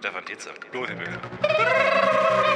Tietze. Los, bitte. Oh,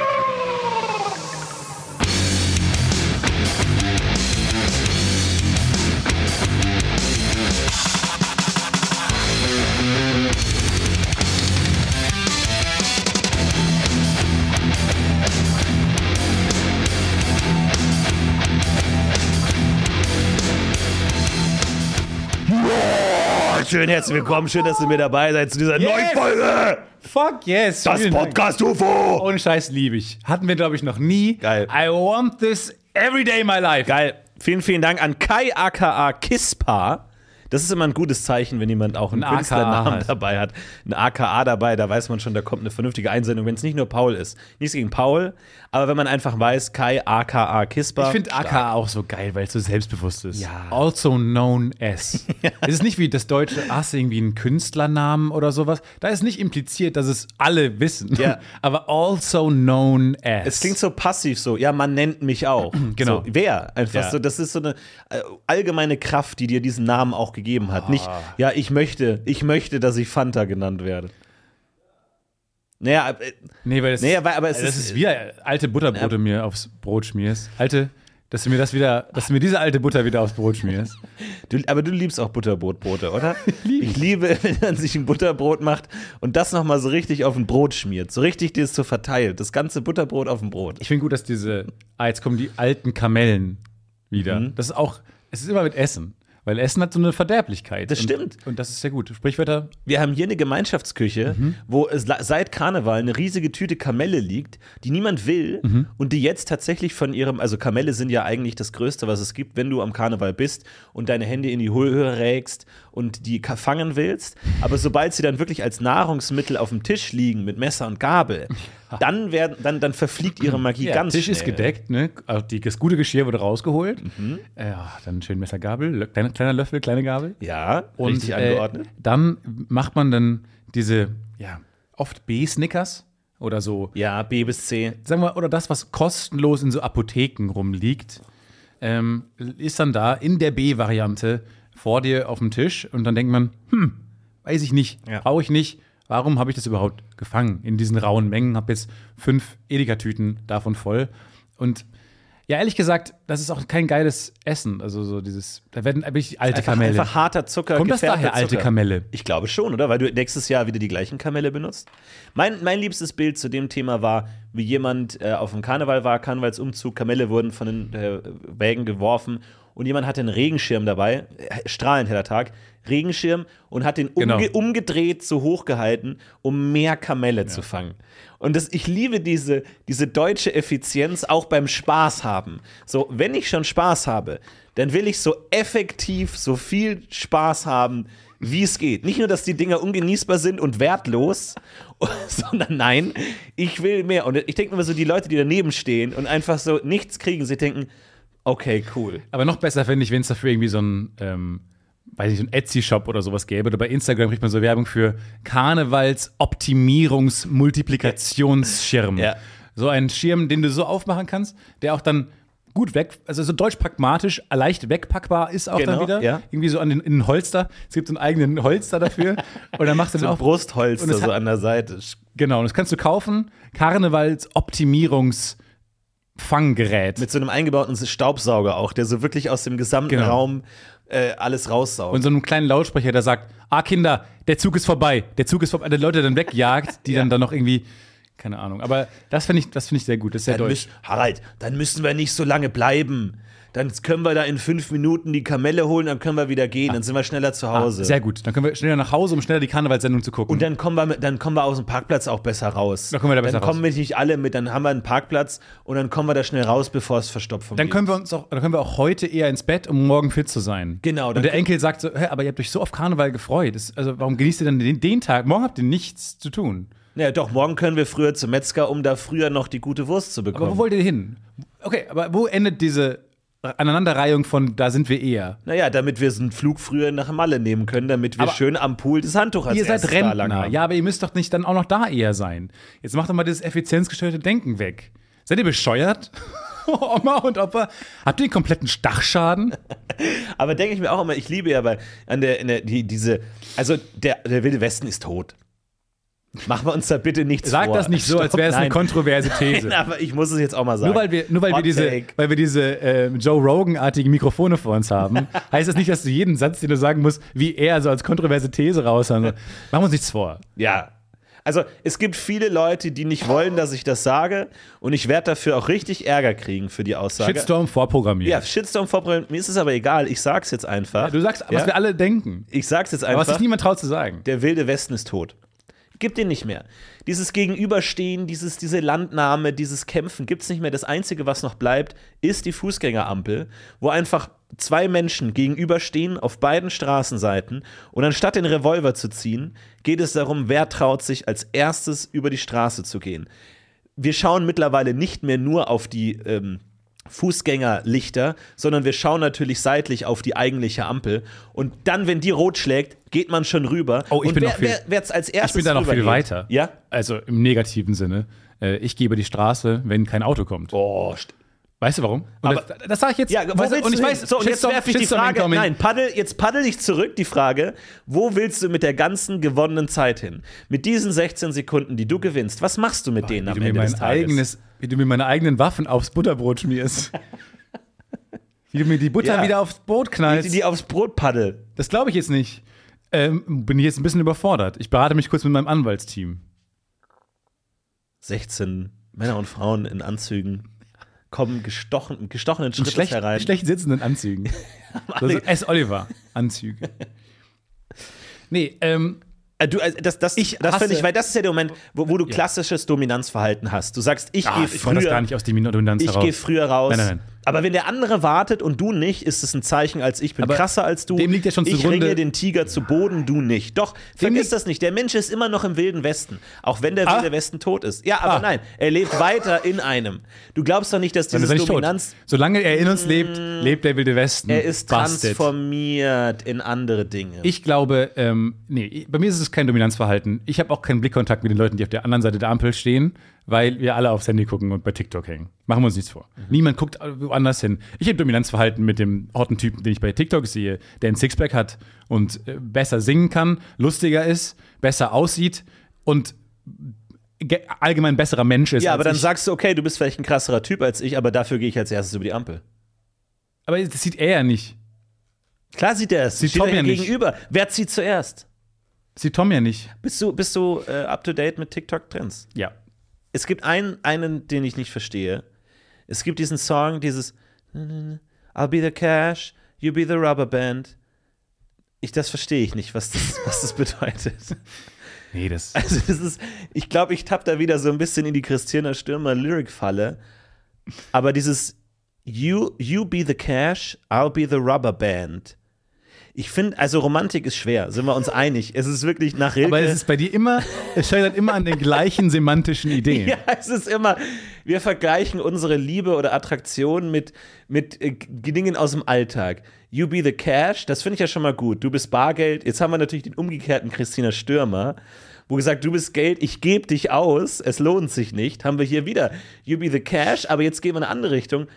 schön, herzlich willkommen. Schön, dass ihr mit dabei seid zu dieser Yes! neuen Folge. Fuck yes. Das. Podcast UFO. Ohne Scheiß liebe ich. Hatten wir, glaube ich, noch nie. Geil. I want this every day in my life. Geil. Vielen, vielen Dank an Kai aka Kispa. Das ist immer ein gutes Zeichen, wenn jemand auch einen Ein Künstlernamen hat. dabei hat. Ein AKA dabei, da weiß man schon, da kommt eine vernünftige Einsendung, wenn es nicht nur Paul ist. Nichts gegen Paul, aber wenn man einfach weiß, Kai aka Kispa. Ich finde AKA auch so geil, weil es so selbstbewusst ist. Ja. Also known as. Es ist nicht wie das deutsche, hast du irgendwie einen Künstlernamen oder sowas. Da ist nicht impliziert, dass es alle wissen. Ja. Aber also known as. Es klingt so passiv so, ja, man nennt mich auch. Genau. So, wer? Einfach Ja. so, das ist so eine äh, allgemeine Kraft, die dir diesen Namen auch gegeben hat. Nicht, Ah. ja, ich möchte, ich möchte, dass ich Fanta genannt werde. Naja, äh, Nee, weil das, Nee, aber- aber es das ist- ist wie alte Butterbrote mir aufs Brot schmierst. Alte, dass du mir das wieder, dass du mir diese alte Butter wieder aufs Brot schmierst. du, aber du liebst auch Butterbrotbrote, oder? ich liebe, wenn man sich ein Butterbrot macht und das nochmal so richtig auf ein Brot schmiert. So richtig dir es so verteilt. Das ganze Butterbrot auf dem Brot. Ich finde gut, dass diese, ah, jetzt kommen die alten Kamellen wieder. Mhm. Das ist auch, es ist immer mit Essen. Weil Essen hat so eine Verderblichkeit. Das und, stimmt. Und das ist sehr gut. Sprichwörter, Wir haben hier eine Gemeinschaftsküche, Mhm. wo seit Karneval eine riesige Tüte Kamelle liegt, die niemand will Mhm. und die jetzt tatsächlich von ihrem, also Kamelle sind ja eigentlich das Größte, was es gibt, wenn du am Karneval bist und deine Hände in die Höhe rägst und die fangen willst. Aber sobald sie dann wirklich als Nahrungsmittel auf dem Tisch liegen mit Messer und Gabel, dann, werden, dann, dann verfliegt ihre Magie ja, ganz Tisch schnell. ist gedeckt, ne? Also die, das gute Geschirr wurde rausgeholt. Mhm. Ja, dann schön Messer, Gabel, Lö- kleiner, kleiner Löffel, kleine Gabel. Ja, Und richtig äh, angeordnet. dann macht man dann diese, ja, oft B-Snickers oder so Ja, B bis C. sagen wir, oder das, was kostenlos in so Apotheken rumliegt, ähm, ist dann da in der B-Variante vor dir auf dem Tisch und dann denkt man, hm, weiß ich nicht, Ja. brauche ich nicht. Warum habe ich das überhaupt gefangen in diesen rauen Mengen? Habe jetzt fünf Edeka-Tüten davon voll. Und ja, ehrlich gesagt, das ist auch kein geiles Essen. Also so dieses, da werden wirklich alte Einfach, Kamelle. einfach harter Zucker. Kommt das daher, alte Zucker. Kamelle? Ich glaube schon, oder? Weil du nächstes Jahr wieder die gleichen Kamelle benutzt. Mein, mein liebstes Bild zu dem Thema war, wie jemand äh, auf dem Karneval war, Karnevalsumzug, Kamelle wurden von den äh, Wägen geworfen und jemand hatte einen Regenschirm dabei, strahlend heller Tag, Regenschirm und hat den umge Genau. umgedreht so hoch gehalten, um mehr Kamelle zu fangen. Und das, ich liebe diese, diese deutsche Effizienz auch beim Spaß haben. So, wenn ich schon Spaß habe, dann will ich so effektiv so viel Spaß haben, wie es geht. Nicht nur, dass die Dinger ungenießbar sind und wertlos, sondern nein, ich will mehr. Und ich denke immer so, die Leute, die daneben stehen und einfach so nichts kriegen, sie denken, okay, cool. Aber noch besser fände ich, wenn es dafür irgendwie so ein, ähm, weiß nicht, so ein Etsy-Shop oder sowas gäbe. Oder bei Instagram kriegt man so Werbung für Karnevals-Optimierungs-Multiplikationsschirm. Ja. So ein Schirm, den du so aufmachen kannst, der auch dann gut weg, also so deutsch pragmatisch, leicht wegpackbar ist auch Genau, dann wieder. ja. Irgendwie so an den, in den Holster. Es gibt so einen eigenen Holster dafür. Und dann machst du So ein auf. Brustholster so an der Seite. Genau, und das kannst du kaufen. Karnevals-Optimierungs-Fanggerät. Mit so einem eingebauten Staubsauger auch, der so wirklich aus dem gesamten Genau. Raum äh, alles raussaugt. Und so einem kleinen Lautsprecher, der sagt, ah Kinder, der Zug ist vorbei, der Zug ist vorbei, der Leute dann wegjagt, die dann dann noch irgendwie, keine Ahnung. Aber das finde ich, das finde ich sehr gut, das ist sehr dann deutsch. müssen, Harald, dann müssen wir nicht so lange bleiben. Dann können wir da in fünf Minuten die Kamelle holen, dann können wir wieder gehen, dann sind wir schneller zu Hause. Ah, Sehr gut. Dann können wir schneller nach Hause, um schneller die Karnevalssendung zu gucken. Und dann kommen, wir, dann kommen wir aus dem Parkplatz auch besser raus. Dann kommen wir da besser dann kommen wir nicht alle mit, dann haben wir einen Parkplatz und dann kommen wir da schnell raus, bevor es Verstopfung dann gibt. können wir uns auch, dann können wir auch heute eher ins Bett, um morgen fit zu sein. Genau, Und der Enkel sagt so, hä, aber ihr habt euch so auf Karneval gefreut. Das, also warum genießt ihr dann den, den Tag? Morgen habt ihr nichts zu tun. Ja, doch, morgen können wir früher zum Metzger, um da früher noch die gute Wurst zu Aber bekommen. wo wollt ihr hin? Okay, aber wo endet diese Aneinanderreihung von da sind wir eher? naja, damit wir einen Flug früher nach Malle nehmen können, damit wir Aber- schön am Pool das Handtuch als Ihr seid Rentner. Ja, aber ihr müsst doch nicht dann auch noch da eher sein. Jetzt macht doch mal dieses effizienzgesteuerte Denken weg. Seid ihr bescheuert? Oma und Opa, habt ihr einen kompletten Stachschaden? Aber denke ich mir auch immer, ich liebe ja bei an der, der die, diese, also der, der Wilde Westen ist tot. Machen wir uns da bitte nichts Sag vor. das nicht so, als wäre es eine kontroverse These. Nein, aber ich muss es jetzt auch mal sagen. Nur weil wir, nur weil wir diese, Take. weil wir diese äh, Joe Rogan-artigen Mikrofone vor uns haben, heißt das nicht, dass du jeden Satz, den du sagen musst, wie er so als kontroverse These raushauen. Machen wir uns nichts vor. Ja. Also es gibt viele Leute, die nicht wollen, dass ich das sage und ich werde dafür auch richtig Ärger kriegen für die Aussage. Shitstorm vorprogrammiert. Ja, Shitstorm vorprogrammiert. Mir ist es aber egal. Ich sag's jetzt einfach. Du sagst, was Ja? wir alle denken. Ich sag's jetzt Aber was einfach. sich niemand traut zu sagen. Der wilde Westen ist tot. Gibt den nicht mehr. Dieses Gegenüberstehen, dieses, diese Landnahme, dieses Kämpfen gibt's nicht mehr. Das Einzige, was noch bleibt, ist die Fußgängerampel, wo einfach zwei Menschen gegenüberstehen auf beiden Straßenseiten und anstatt den Revolver zu ziehen, geht es darum, wer traut sich als erstes über die Straße zu gehen. Wir schauen mittlerweile nicht mehr nur auf die ähm, Fußgängerlichter, sondern wir schauen natürlich seitlich auf die eigentliche Ampel. Und dann, wenn die rot schlägt, geht man schon rüber. Oh, ich Und bin wer, noch viel- wer, wer als erstes Ich bin da noch viel weiter. Ja? Also im negativen Sinne. Äh, Ich gehe über die Straße, wenn kein Auto kommt. Oh, Weißt du warum? Und Aber- das, das sage ich jetzt. ja, wo du, willst und du ich hin? weiß, so, und jetzt werfe ich die Frage, nein, paddel, jetzt paddel ich zurück, die Frage, wo willst du mit der ganzen gewonnenen Zeit hin? Mit diesen 16 Sekunden, die du gewinnst, was machst du mit denen wie am du, mir Ende des Tages? eigenes, wie du mir meine eigenen Waffen aufs Butterbrot schmierst. wie du mir die Butter Ja. wieder aufs Brot knallst. die aufs Brot paddeln. Das glaube ich jetzt nicht. Ähm, bin ich jetzt ein bisschen überfordert. Ich berate mich kurz mit meinem Anwaltsteam. 16 Männer und Frauen in Anzügen kommen gestochen, gestochenen In Schrittes schlecht, herein. schlecht sitzenden Anzügen. so, so S. Oliver Anzüge. Nee, ähm, Äh, Du, also das das, Ich das finde ich, weil das ist ja der Moment, wo, wo du klassisches Dominanzverhalten hast. Du sagst, ich ah, gehe ich wollte das gar früher, nicht aus dem Dominanz ich gehe früher raus. Nein, nein, nein. Aber wenn der andere wartet und du nicht, ist es ein Zeichen, als ich bin Aber krasser als du. dem liegt ja schon ich zugrunde- ringe den Tiger zu Boden, du nicht. Doch, vergiss das nicht. Der Mensch ist immer noch im wilden Westen, auch wenn der Ah. wilde Westen tot ist. Ja, aber Ah. nein, er lebt weiter in einem. Du glaubst doch nicht, dass dieses nicht tot. Dominanz Solange er in uns lebt, lebt der wilde Westen. er ist transformiert in andere Dinge. Ich glaube, ähm, nee, bei mir ist es kein Dominanzverhalten. Ich habe auch keinen Blickkontakt mit den Leuten, die auf der anderen Seite der Ampel stehen, weil wir alle aufs Handy gucken und bei TikTok hängen. Machen wir uns nichts vor. Mhm. Niemand guckt woanders hin. Ich habe Dominanzverhalten mit dem hotten Typen, den ich bei TikTok sehe, der ein Sixpack hat und äh, besser singen kann, lustiger ist, besser aussieht und ge- allgemein besserer Mensch ist. ja, aber dann ich. sagst du, okay, du bist vielleicht ein krasserer Typ als ich, aber dafür gehe ich als erstes über die Ampel. Aber das sieht er ja nicht. Klar sieht er es. Sieht Steht Tom ja hier nicht. gegenüber. Wer zieht zuerst? Sieht Tom ja nicht. Bist du, bist du äh, up to date mit TikTok-Trends? Ja. Es gibt einen, einen, den ich nicht verstehe. Es gibt diesen Song, dieses I'll be the cash, you be the rubber band. Ich, das verstehe ich nicht, was das, was das bedeutet. Nee, das. Also, das ist, ich glaube, ich tapp da wieder so ein bisschen in die Christina Stürmer Lyric-Falle. Aber dieses you, you be the cash, I'll be the rubber band. Ich finde, also Romantik ist schwer, sind wir uns einig. Es ist wirklich nach Rilke. Aber es ist bei dir immer, es scheitert immer an den gleichen semantischen Ideen. Ja, es ist immer, wir vergleichen unsere Liebe oder Attraktion mit, mit äh, Dingen aus dem Alltag. You be the cash, das finde ich ja schon mal gut. Du bist Bargeld. Jetzt haben wir natürlich den umgekehrten Christina Stürmer, wo gesagt, du bist Geld, ich gebe dich aus, es lohnt sich nicht. Haben wir hier wieder You be the cash, aber jetzt gehen wir in eine andere Richtung.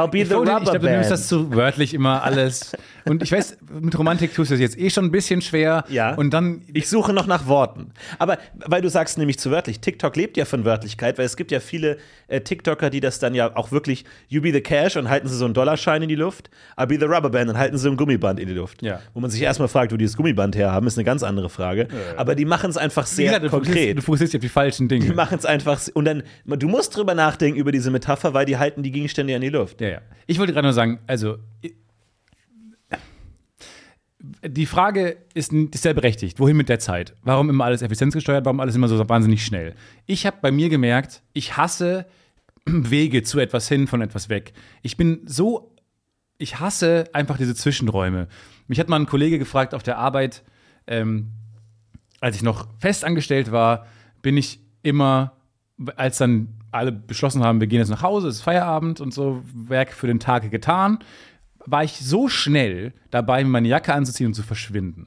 I'll be ich the glaube, rubber ich glaube, du nimmst das zu wörtlich immer alles. Und ich weiß, mit Romantik tust du es jetzt eh schon ein bisschen schwer. Ja. Und dann, Ich suche noch nach Worten. Aber weil du sagst nämlich zu wörtlich, TikTok lebt ja von Wörtlichkeit, weil es gibt ja viele äh, TikToker, die das dann ja auch wirklich, you be the cash und halten sie so einen Dollarschein in die Luft, I be the rubber band und halten sie ein Gummiband in die Luft. Ja. Wo man sich erstmal fragt, wo die das Gummiband herhaben, ist eine ganz andere Frage. Aber die machen es einfach sehr gesagt, du fokussierst, konkret. du fokussierst dich auf die falschen Dinge. Die machen es einfach, und dann, du musst drüber nachdenken über diese Metapher, weil die halten die Gegenstände ja in die Luft. Ja, ja. Ich wollte gerade nur sagen, also die Frage ist, ist sehr berechtigt. Wohin mit der Zeit? Warum immer alles effizienzgesteuert? Warum alles immer so wahnsinnig schnell? Ich habe bei mir gemerkt, ich hasse Wege zu etwas hin, von etwas weg. Ich bin so, ich hasse einfach diese Zwischenräume. Mich hat mal ein Kollege gefragt auf der Arbeit, ähm, als ich noch festangestellt war, bin ich immer, als dann alle beschlossen haben, wir gehen jetzt nach Hause, es ist Feierabend und so, Werk für den Tag getan, war ich so schnell dabei, meine Jacke anzuziehen und zu verschwinden.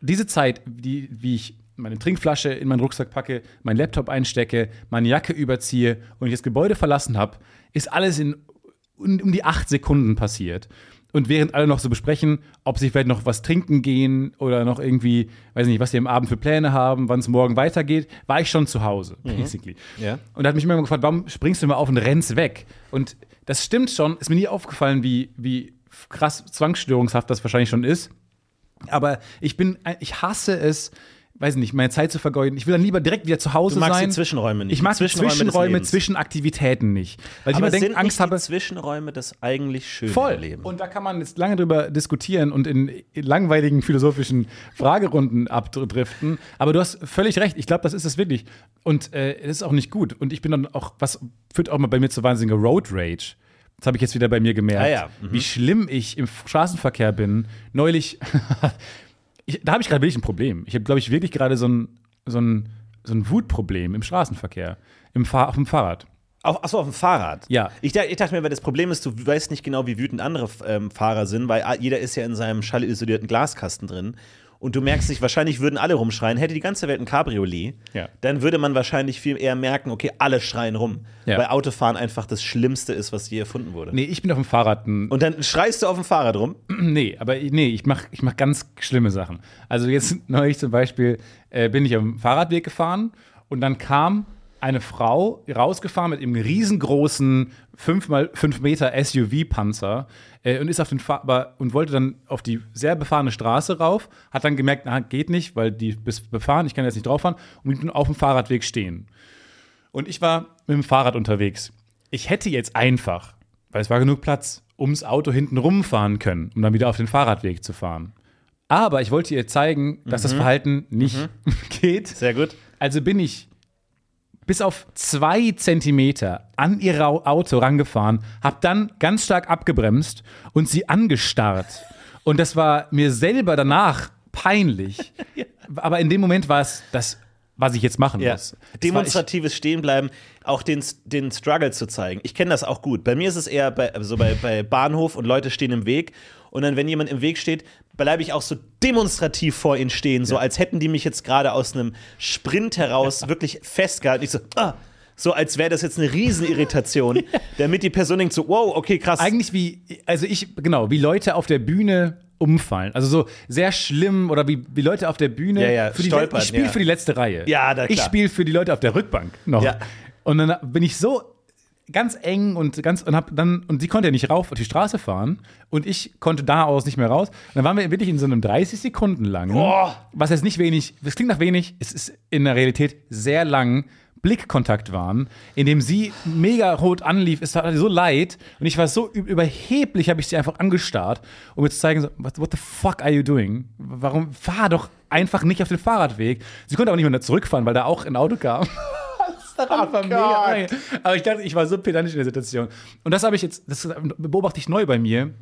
Diese Zeit, die, wie ich meine Trinkflasche in meinen Rucksack packe, meinen Laptop einstecke, meine Jacke überziehe und ich das Gebäude verlassen habe, ist alles in um die acht Sekunden passiert. Und während alle noch so besprechen, ob sie vielleicht noch was trinken gehen oder noch irgendwie, weiß nicht, was sie am Abend für Pläne haben, wann es morgen weitergeht, war ich schon zu Hause, basically. Ja. Und da hat mich immer gefragt, warum springst du immer auf und rennst weg? Und das stimmt schon, ist mir nie aufgefallen, wie, wie krass zwangsstörungshaft das wahrscheinlich schon ist. Aber ich bin, ich hasse es, weiß nicht, meine Zeit zu vergeuden. Ich will dann lieber direkt wieder zu Hause Du magst sein. die Zwischenräume nicht. Ich mag Die Zwischenräume des Zwischenräume Lebens. zwischen Aktivitäten nicht. Weil ich Aber immer denke, sind Angst nicht habe. die Zwischenräume das eigentlich schöne Voll. Leben? Und da kann man jetzt lange drüber diskutieren und in langweiligen philosophischen Fragerunden abdriften. Aber du hast völlig recht. Ich glaube, das ist es wirklich. Und äh, das ist auch nicht gut. Und ich bin dann auch, was führt auch mal bei mir zu wahnsinniger Road Rage. Das habe ich jetzt wieder bei mir gemerkt. Ah ja, mhm. Wie schlimm ich im Straßenverkehr bin. Neulich, ich, da habe ich gerade wirklich ein Problem. Ich habe, glaube ich, wirklich gerade so ein, so, ein, so ein Wutproblem im Straßenverkehr. Im Fahr auf dem Fahrrad. Auf, achso, auf dem Fahrrad. Ja. Ich, ich dachte mir, weil das Problem ist, du weißt nicht genau, wie wütend andere ähm, Fahrer sind, weil jeder ist ja in seinem schallisolierten Glaskasten drin. Und du merkst nicht, wahrscheinlich würden alle rumschreien. Hätte die ganze Welt ein Cabriolet, Ja. dann würde man wahrscheinlich viel eher merken, okay, alle schreien rum. Ja. Weil Autofahren einfach das Schlimmste ist, was je erfunden wurde. Nee, ich bin auf dem Fahrrad Und dann schreist du auf dem Fahrrad rum. Nee, aber ich- nee, ich mache ich mach ganz schlimme Sachen. Also jetzt neulich zum Beispiel äh, bin ich auf dem Fahrradweg gefahren und dann kam eine Frau rausgefahren mit einem riesengroßen 5x5 Meter SUV-Panzer äh, und ist auf den Fahr aber, und wollte dann auf die sehr befahrene Straße rauf, hat dann gemerkt, na, geht nicht, weil die ist befahren, ich kann jetzt nicht drauf fahren und blieb auf dem Fahrradweg stehen. Und ich war mit dem Fahrrad unterwegs. Ich hätte jetzt einfach, weil es war genug Platz, ums Auto hinten rumfahren können, um dann wieder auf den Fahrradweg zu fahren. Aber ich wollte ihr zeigen, dass das Verhalten nicht geht. Sehr gut. Also bin ich bis auf zwei Zentimeter an ihr Au- Auto rangefahren, habe dann ganz stark abgebremst und sie angestarrt. Und das war mir selber danach peinlich. Aber in dem Moment war es das, was ich jetzt machen Ja. muss. Ich- Demonstratives Stehenbleiben, auch den, den Struggle zu zeigen. Ich kenne das auch gut. Bei mir ist es eher bei, so bei, bei Bahnhof und Leute stehen im Weg. Und dann, wenn jemand im Weg steht, bleibe ich auch so demonstrativ vor ihnen stehen, so als hätten die mich jetzt gerade aus einem Sprint heraus wirklich festgehalten. Ich so, ah, so als wäre das jetzt eine Riesenirritation, damit die Person denkt so, wow, okay, krass. Eigentlich wie, also ich, genau, wie Leute auf der Bühne umfallen. Also so sehr schlimm oder wie, wie Leute auf der Bühne. Ja, ja, für die, stolpern, ich spiele ja. für die letzte Reihe. Ja, Ich klar. spiele für die Leute auf der Rückbank noch. Ja. Und dann bin ich so ganz eng und ganz und hab dann und sie konnte ja nicht rauf auf die Straße fahren und ich konnte da aus nicht mehr raus. Und dann waren wir wirklich in so einem 30 Sekunden lang, Boah. was jetzt nicht wenig, das klingt nach wenig, es ist in der Realität sehr lang Blickkontakt waren, in dem sie mega rot anlief, es tat so leid und ich war so üb- überheblich, habe ich sie einfach angestarrt, um mir zu zeigen, so, what, what the fuck are you doing? Warum fahr doch einfach nicht auf den Fahrradweg? Sie konnte auch nicht mehr zurückfahren, weil da auch ein Auto kam. Das daran war mega. Aber ich dachte, ich war so pedantisch in der Situation. Und das habe ich jetzt, das beobachte ich neu bei mir,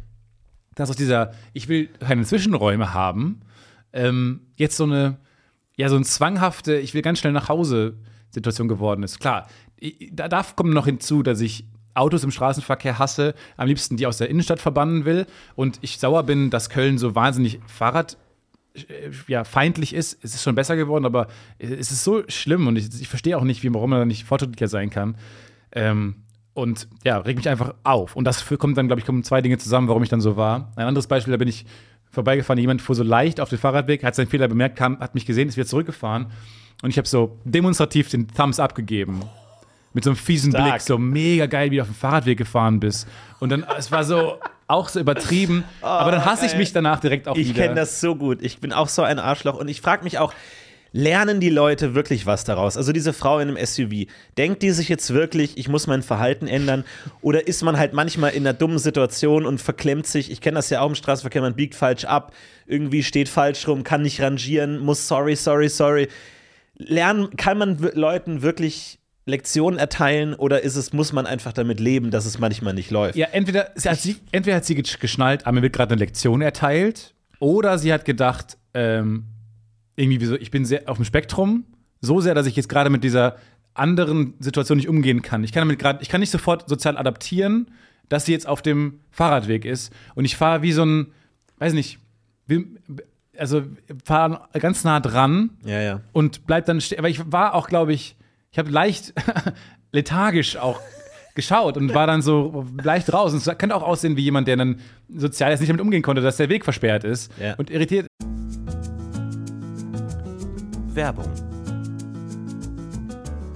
dass aus dieser, ich will keine Zwischenräume haben, ähm, jetzt so eine, ja, so ein zwanghafte, ich will ganz schnell nach Hause Situation geworden ist. Klar, da darf kommen noch hinzu, dass ich Autos im Straßenverkehr hasse, am liebsten die aus der Innenstadt verbannen will und ich sauer bin, dass Köln so wahnsinnig Fahrrad ja, feindlich ist. Es ist schon besser geworden, aber es ist so schlimm und ich, ich verstehe auch nicht, wie, warum man da nicht fortschrittlicher sein kann. Ähm, und ja, regt mich einfach auf. Und das kommt dann, glaube ich, kommen zwei Dinge zusammen, warum ich dann so war. Ein anderes Beispiel, da bin ich vorbeigefahren, jemand fuhr so leicht auf den Fahrradweg, hat seinen Fehler bemerkt, kam, hat mich gesehen, ist wieder zurückgefahren. Und ich habe so demonstrativ den Thumbs up gegeben. Mit so einem fiesen Stark. Blick, so mega geil, wie du auf dem Fahrradweg gefahren bist. Und dann, es war so auch so übertrieben. aber dann hasse ich mich danach direkt auch Ich wieder. kenne das so gut. Ich bin auch so ein Arschloch und ich frage mich auch, lernen die Leute wirklich was daraus? Also diese Frau in einem SUV, denkt die sich jetzt wirklich, ich muss mein Verhalten ändern? Oder ist man halt manchmal in einer dummen Situation und verklemmt sich? Ich kenne das ja auch im Straßenverkehr, man biegt falsch ab, irgendwie steht falsch rum, kann nicht rangieren, muss sorry, sorry, sorry. Lernen, kann man Leuten wirklich Lektionen erteilen oder ist es, muss man einfach damit leben, dass es manchmal nicht läuft? Ja, entweder, sie hat sie, entweder hat sie gesch- geschnallt, ah, mir wird gerade eine Lektion erteilt, oder sie hat gedacht, ähm, irgendwie wie so, ich bin sehr auf dem Spektrum, so sehr, dass ich jetzt gerade mit dieser anderen Situation nicht umgehen kann. Ich kann damit gerade, ich kann nicht sofort sozial adaptieren, dass sie jetzt auf dem Fahrradweg ist und ich fahre wie so ein, weiß nicht, wie, also fahre ganz nah dran Ja, ja. und bleib dann stehen. Aber ich war auch, glaube ich, ich habe leicht lethargisch auch geschaut und war dann so leicht raus. Und es könnte auch aussehen wie jemand, der dann sozial jetzt nicht damit umgehen konnte, dass der Weg versperrt ist Ja. und irritiert. Werbung.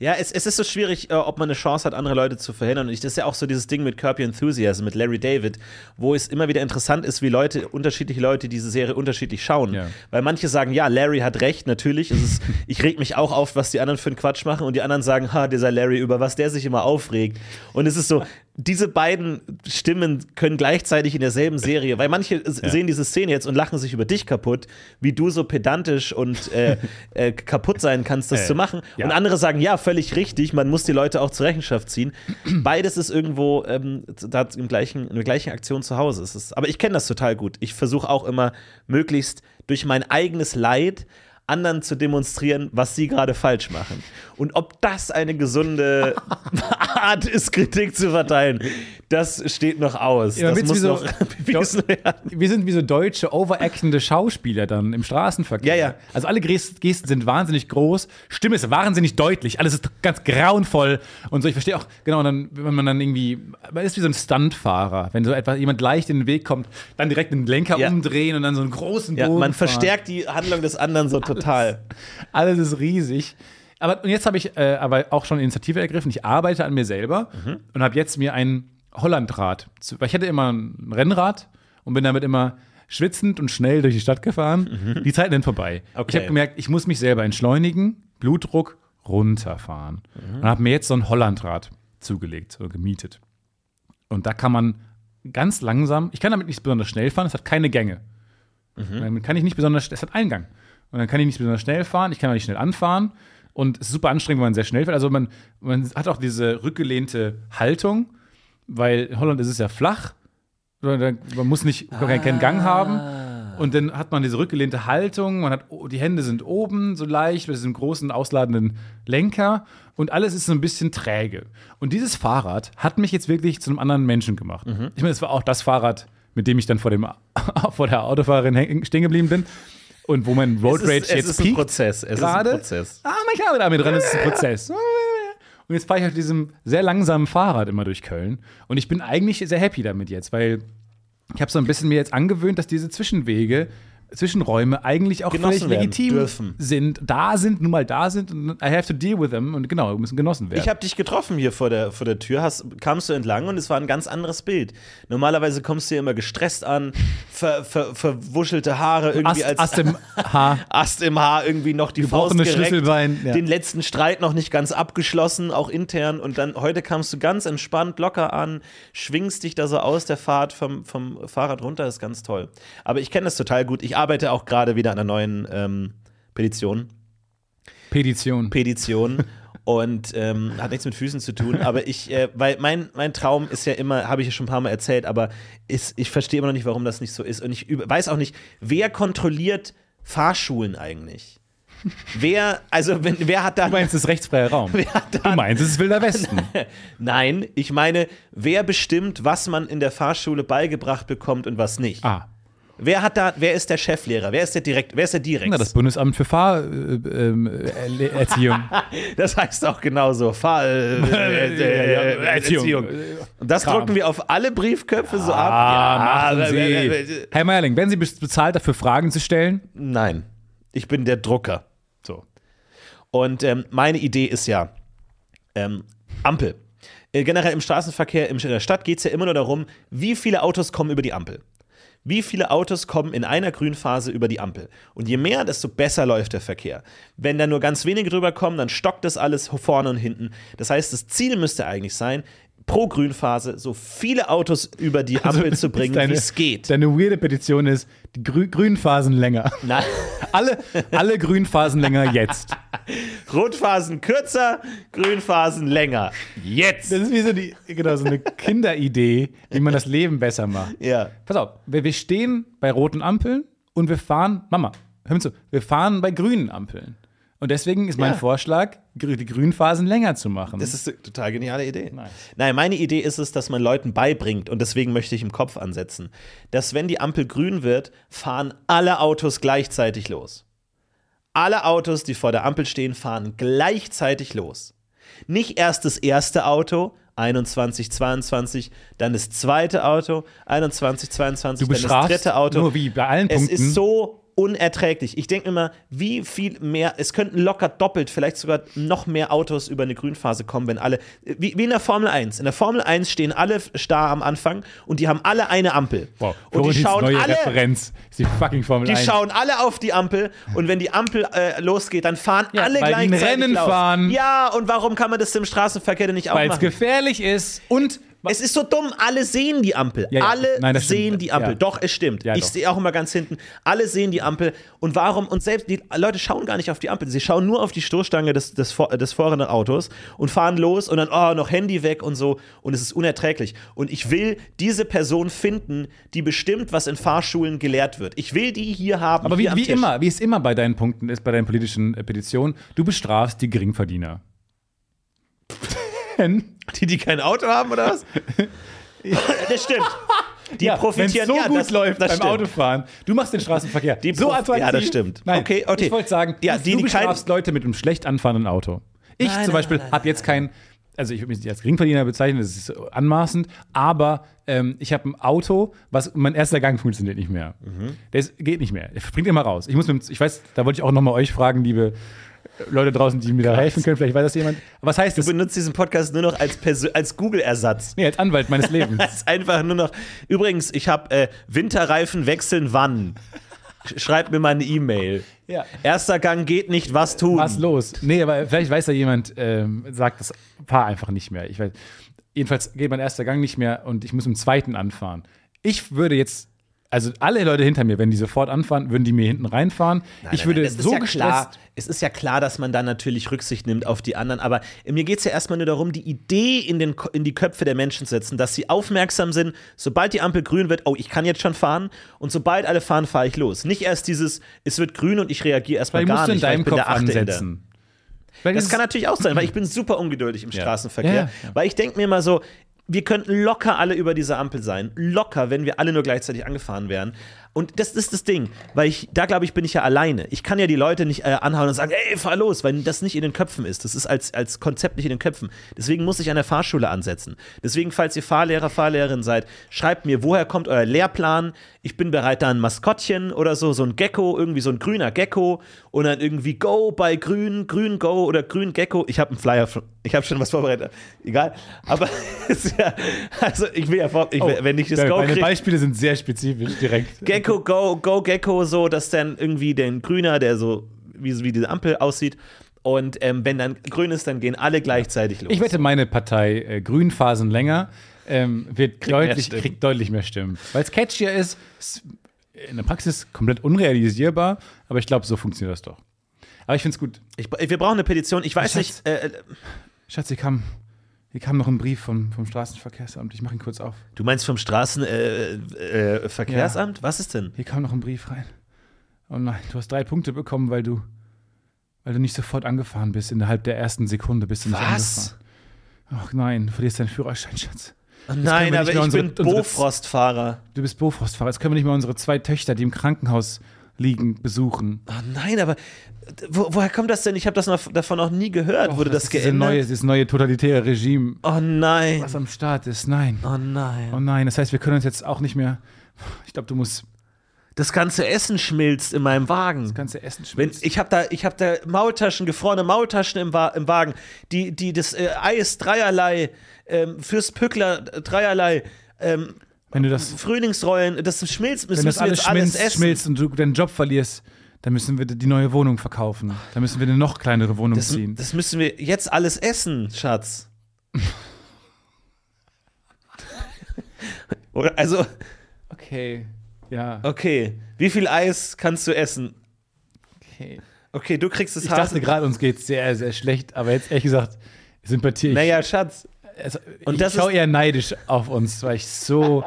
Ja, es, es ist so schwierig, äh, ob man eine Chance hat, andere Leute zu verhindern. Und ich, das ist ja auch so dieses Ding mit Kirby Enthusiasm, mit Larry David, wo es immer wieder interessant ist, wie Leute, unterschiedliche Leute diese Serie unterschiedlich schauen. Ja. Weil manche sagen, ja, Larry hat recht, natürlich. Ist, ich reg mich auch auf, was die anderen für einen Quatsch machen. Und die anderen sagen, ha, dieser Larry, über was der sich immer aufregt. Und es ist so, diese beiden Stimmen können gleichzeitig in derselben Serie, weil manche s- sehen diese Szene jetzt und lachen sich über dich kaputt, wie du so pedantisch und äh, äh, kaputt sein kannst, das Äh, zu machen. ja. Und andere sagen, ja, völlig richtig, man muss die Leute auch zur Rechenschaft ziehen. Beides ist irgendwo ähm, da im gleichen, in der gleichen Aktion zu Hause. Es ist, aber ich kenne das total gut. Ich versuche auch immer, möglichst durch mein eigenes Leid anderen zu demonstrieren, was sie gerade falsch machen. Und ob das eine gesunde Art ist, Kritik zu verteilen, das steht noch aus. Ja, das muss so- noch wir sind wie so deutsche, overactende Schauspieler dann im Straßenverkehr. Ja, ja. Also alle Gest- Gesten sind wahnsinnig groß, Stimme ist wahnsinnig deutlich, alles ist ganz grauenvoll und so. Ich verstehe auch, genau, dann, wenn man dann irgendwie, man ist wie so ein Stuntfahrer, wenn so etwa jemand leicht in den Weg kommt, dann direkt den Lenker Ja. umdrehen und dann so einen großen Ja, Bogen man fahren. verstärkt die Handlung des anderen so total. Alles ist riesig. Aber und jetzt habe ich äh, aber auch schon Initiative ergriffen. Ich arbeite an mir selber Mhm. und habe jetzt mir ein Hollandrad. Zu, weil ich hatte immer ein Rennrad und bin damit immer schwitzend und schnell durch die Stadt gefahren. Die Zeiten sind vorbei. Mhm. Okay. Ich habe gemerkt, ich muss mich selber entschleunigen, Blutdruck runterfahren. Mhm. Und habe mir jetzt so ein Hollandrad zugelegt oder gemietet. Und da kann man ganz langsam, ich kann damit nicht besonders schnell fahren, es hat keine Gänge. Und Dann kann ich nicht besonders, es hat Eingang. Und dann kann ich nicht besonders schnell fahren, ich kann auch nicht schnell anfahren. Und es ist super anstrengend, wenn man sehr schnell fährt. Also man, man hat auch diese rückgelehnte Haltung, weil in Holland ist es ja flach. Man muss nicht keinen keinen Gang haben. Und dann hat man diese rückgelehnte Haltung, man hat, die Hände sind oben so leicht mit diesem großen ausladenden Lenker und alles ist so ein bisschen träge. Und dieses Fahrrad hat mich jetzt wirklich zu einem anderen Menschen gemacht. Ich meine, es war auch das Fahrrad, mit dem ich dann vor, dem, vor der Autofahrerin stehen geblieben bin und wo mein Road Rage es ist, jetzt es ist ein. Prozess. Es gerade. ist ein Prozess. Ah, mein Kabel damit dran, das ist ein Prozess. Und jetzt fahre ich auf diesem sehr langsamen Fahrrad immer durch Köln. Und ich bin eigentlich sehr happy damit jetzt, weil ich habe so ein bisschen mir jetzt angewöhnt, dass diese Zwischenwege Zwischenräume eigentlich auch Genossen völlig legitim dürfen. sind, da sind, nun mal da sind und I have to deal with them und genau, müssen genossen werden. Ich habe dich getroffen hier vor der, vor der Tür, hast, kamst du entlang und es war ein ganz anderes Bild. Normalerweise kommst du ja immer gestresst an, ver, ver, verwuschelte Haare, irgendwie Ast, als Ast im Haar. Ast im Haar, irgendwie noch die Faust gereckt, Schlüsselbein, ja. den letzten Streit noch nicht ganz abgeschlossen, auch intern. Und dann heute kamst du ganz entspannt, locker an, schwingst dich da so aus der Fahrt vom, vom Fahrrad runter, ist ganz toll. Aber ich kenne das total gut. Ich arbeite auch gerade wieder an einer neuen ähm, Petition. Petition. Petition. Und ähm, hat nichts mit Füßen zu tun, aber ich, äh, weil mein, mein Traum ist ja immer, habe ich ja schon ein paar Mal erzählt, aber ist, ich verstehe immer noch nicht, warum das nicht so ist. Und ich weiß auch nicht, wer kontrolliert Fahrschulen eigentlich? wer, also wenn, wer hat da. Du meinst, es ist rechtsfreier Raum. Hat Du meinst, es ist Wilder Westen. Nein, ich meine, wer bestimmt, was man in der Fahrschule beigebracht bekommt und was nicht? Ah, Wer hat da, wer ist der Cheflehrer? Wer ist der Direkt, wer ist der Direkt? na, das Bundesamt für Fahrerziehung. Das heißt auch genauso. Fahr äh, äh, äh, Ja, ja, Erziehung. Und das Kram. drucken wir auf alle Briefköpfe so ab. Ah, machen äh, Sie. äh, äh, Herr Meierling, werden Sie bez- bezahlt dafür, Fragen zu stellen? Nein, ich bin der Drucker. So. Und ähm, meine Idee ist ja, ähm, Ampel. Äh, generell im Straßenverkehr in der Stadt geht es ja immer nur darum, wie viele Autos kommen über die Ampel. Wie viele Autos kommen in einer Grünphase über die Ampel? Und je mehr, desto besser läuft der Verkehr. Wenn da nur ganz wenige drüber kommen, dann stockt das alles vorne und hinten. Das heißt, das Ziel müsste eigentlich sein, pro Grünphase so viele Autos über die Ampel zu bringen, Also, wie es geht. Deine weirde Petition ist, die Grü Grünphasen länger. Nein. Alle, alle Grünphasen länger jetzt. Rotphasen kürzer, Grünphasen länger. Jetzt. Das ist wie so, die, genau, so eine Kinderidee, wie man das Leben besser macht. Ja. Pass auf, wir, wir stehen bei roten Ampeln und wir fahren, Mama, hör mir zu, wir fahren bei grünen Ampeln. Und deswegen ist mein Ja. Vorschlag, die Grünphasen länger zu machen. Das ist eine total geniale Idee. Nice. Nein, meine Idee ist es, dass man Leuten beibringt, und deswegen möchte ich im Kopf ansetzen, dass wenn die Ampel grün wird, fahren alle Autos gleichzeitig los. Alle Autos, die vor der Ampel stehen, fahren gleichzeitig los. Nicht erst das erste Auto, 21, 22, dann das zweite Auto, 21, 22, du dann das dritte Auto. nur wie bei allen Es Punkten. ist so unerträglich. Ich denke immer, wie viel mehr, es könnten locker doppelt, vielleicht sogar noch mehr Autos über eine Grünphase kommen, wenn alle, wie, wie in der Formel 1. In der Formel 1 stehen alle starr am Anfang und die haben alle eine Ampel. wow, und die Florentins schauen neue alle, Referenz ist die fucking Formel die 1. schauen alle auf die Ampel und wenn die Ampel äh, losgeht, dann fahren Ja, alle die gleichzeitig Rennen los. fahren. Ja, und warum kann man das im Straßenverkehr denn nicht auch Weil es machen? gefährlich ist und Es ist so dumm, alle sehen die Ampel. Ja, ja. Alle Nein, das stimmt. sehen die Ampel. Ja. Doch, es stimmt. Ich sehe auch immer ganz hinten. Alle sehen die Ampel. Und warum? Und selbst die Leute schauen gar nicht auf die Ampel. Sie schauen nur auf die Stoßstange des, des, des vorderen Autos und fahren los und dann, oh, noch Handy weg und so. Und es ist unerträglich. Und ich will diese Person finden, die bestimmt, was in Fahrschulen gelehrt wird. Ich will die hier haben. Aber wie, wie immer, wie es immer bei deinen Punkten ist, bei deinen politischen äh, Petitionen, du bestrafst die Geringverdiener. Denn Die, die kein Auto haben oder was? das stimmt. Die ja, profitieren so ja, gut das, läuft das beim stimmt. Autofahren. Du machst den Straßenverkehr. Die so attraktiv. ja, das stimmt. Nein, Okay, okay. Ich wollte sagen, Ja, du, die, du die kein- bestrafst Leute mit einem schlecht anfahrenden Auto. Ich Nein, zum Beispiel habe jetzt kein, also ich würde mich nicht als Geringverdiener bezeichnen, das ist anmaßend, aber ähm, ich habe ein Auto, was mein erster Gang funktioniert nicht mehr. Mhm. Der ist, geht nicht mehr. Der springt immer raus. Ich muss mit, ich weiß, da wollte ich auch nochmal euch fragen, liebe Leute draußen, die mir da helfen können. Vielleicht weiß das jemand. Aber was heißt Du das? benutzt diesen Podcast nur noch als, als Google-Ersatz. Nee, als Anwalt meines Lebens. Das ist einfach nur noch. Übrigens, ich habe äh, Winterreifen wechseln wann? Sch- Schreibt mir mal eine E-Mail. Ja. Erster Gang geht nicht, was tun? Was los? Nee, aber vielleicht weiß ja jemand, ähm, sagt das fahr einfach nicht mehr. Ich weiß, jedenfalls geht mein erster Gang nicht mehr und ich muss im zweiten anfahren. Ich würde jetzt, also alle Leute hinter mir, wenn die sofort anfahren, würden die mir hinten reinfahren. ich würde es ist so ja gestresst. klar, es ist ja klar, dass man dann natürlich Rücksicht nimmt auf die anderen, aber mir geht es ja erstmal nur darum, die Idee in, den, in die Köpfe der Menschen zu setzen, dass sie aufmerksam sind, sobald die Ampel grün wird, oh, ich kann jetzt schon fahren und sobald alle fahren, fahre ich los. Nicht erst dieses, es wird grün und ich reagiere erstmal gar musst du in nicht, deinem ich bin Kopf ansetzen. Das kann natürlich auch sein, weil ich bin super ungeduldig im Straßenverkehr. Ja, ja, ja. Weil ich denke mir immer so, wir könnten locker alle über diese Ampel sein. Locker, wenn wir alle nur gleichzeitig angefahren wären. Und das ist das Ding, weil ich, da glaube ich, bin ich ja alleine. Ich kann ja die Leute nicht äh, anhauen und sagen, ey, fahr los, weil das nicht in den Köpfen ist. Das ist als, als Konzept nicht in den Köpfen. Deswegen muss ich an der Fahrschule ansetzen. Deswegen, falls ihr Fahrlehrer, Fahrlehrerin seid, schreibt mir, woher kommt euer Lehrplan? Ich bin bereit, da ein Maskottchen oder so, so ein Gecko, irgendwie so ein grüner Gecko und dann irgendwie Go bei Grün, Grün Go oder Grün Gecko. Ich habe einen Flyer, ich habe schon was vorbereitet. Egal. Aber ja, also ich will ja vor, ich, Oh, wenn ich das Go meine krieg, Beispiele sind sehr spezifisch direkt. Gecko, Go, Go, Gecko, so, dass dann irgendwie den Grüner, der so wie, wie diese Ampel aussieht. Und ähm, wenn dann grün ist, dann gehen alle gleichzeitig los. Ich wette, meine Partei äh, Grünphasen länger ähm, wird mehr deutlich, Stimmen. kriegt deutlich mehr Stimmen. Weil es catchier ist, ist in der Praxis komplett unrealisierbar, aber ich glaube, so funktioniert das doch. Aber ich finde es gut. ich, wir brauchen eine Petition. Ich weiß Schatz. nicht. Äh, Schatz, hier kam, hier kam noch ein Brief vom, vom Straßenverkehrsamt. Ich mache ihn kurz auf. du meinst vom Straßenverkehrsamt? Äh, äh, Verkehrsamt? Was ist denn? Hier kam noch ein Brief rein. Oh nein, du hast drei Punkte bekommen, weil du, weil du nicht sofort angefahren bist. Innerhalb der ersten Sekunde bist du nicht Was? angefahren. Ach nein, du verlierst deinen Führerschein, Schatz. Oh können nein, aber ich unsere- bin Bofrostfahrer. Du bist Bofrostfahrer. Jetzt können wir nicht mal unsere zwei Töchter, die im Krankenhaus liegen, besuchen. Oh nein, aber wo, woher kommt das denn? Ich habe das noch, davon noch nie gehört. Wurde das, diese geändert? neue, dieses neue totalitäre Regime, oh nein. was am Start ist. Nein. Oh nein. Oh nein, das heißt, wir können uns jetzt auch nicht mehr. Ich glaube, du musst Das ganze Essen schmilzt in meinem Wagen. das ganze Essen Wenn, schmilzt. ich habe da, ich hab da Maultaschen, gefrorene Maultaschen im, Wa im Wagen, die, die das äh, Eis dreierlei, ähm, fürs Pückler dreierlei, ähm, Wenn du das, Frühlingsrollen, das schmilzt, das wenn das müssen wir alles jetzt alles schmilzt, essen. schmilzt und du deinen Job verlierst, dann müssen wir die neue Wohnung verkaufen. Dann müssen wir eine noch kleinere Wohnung Das, ziehen. das müssen wir jetzt alles essen, Schatz. Oder, also, Okay. Ja. okay, wie viel Eis kannst du essen? Okay. Okay, du kriegst es Ich dachte gerade, uns geht's sehr, sehr schlecht, aber jetzt ehrlich gesagt, sympathiere ich. Naja, Schatz, also, und ich das schaue eher neidisch auf uns, weil ich so,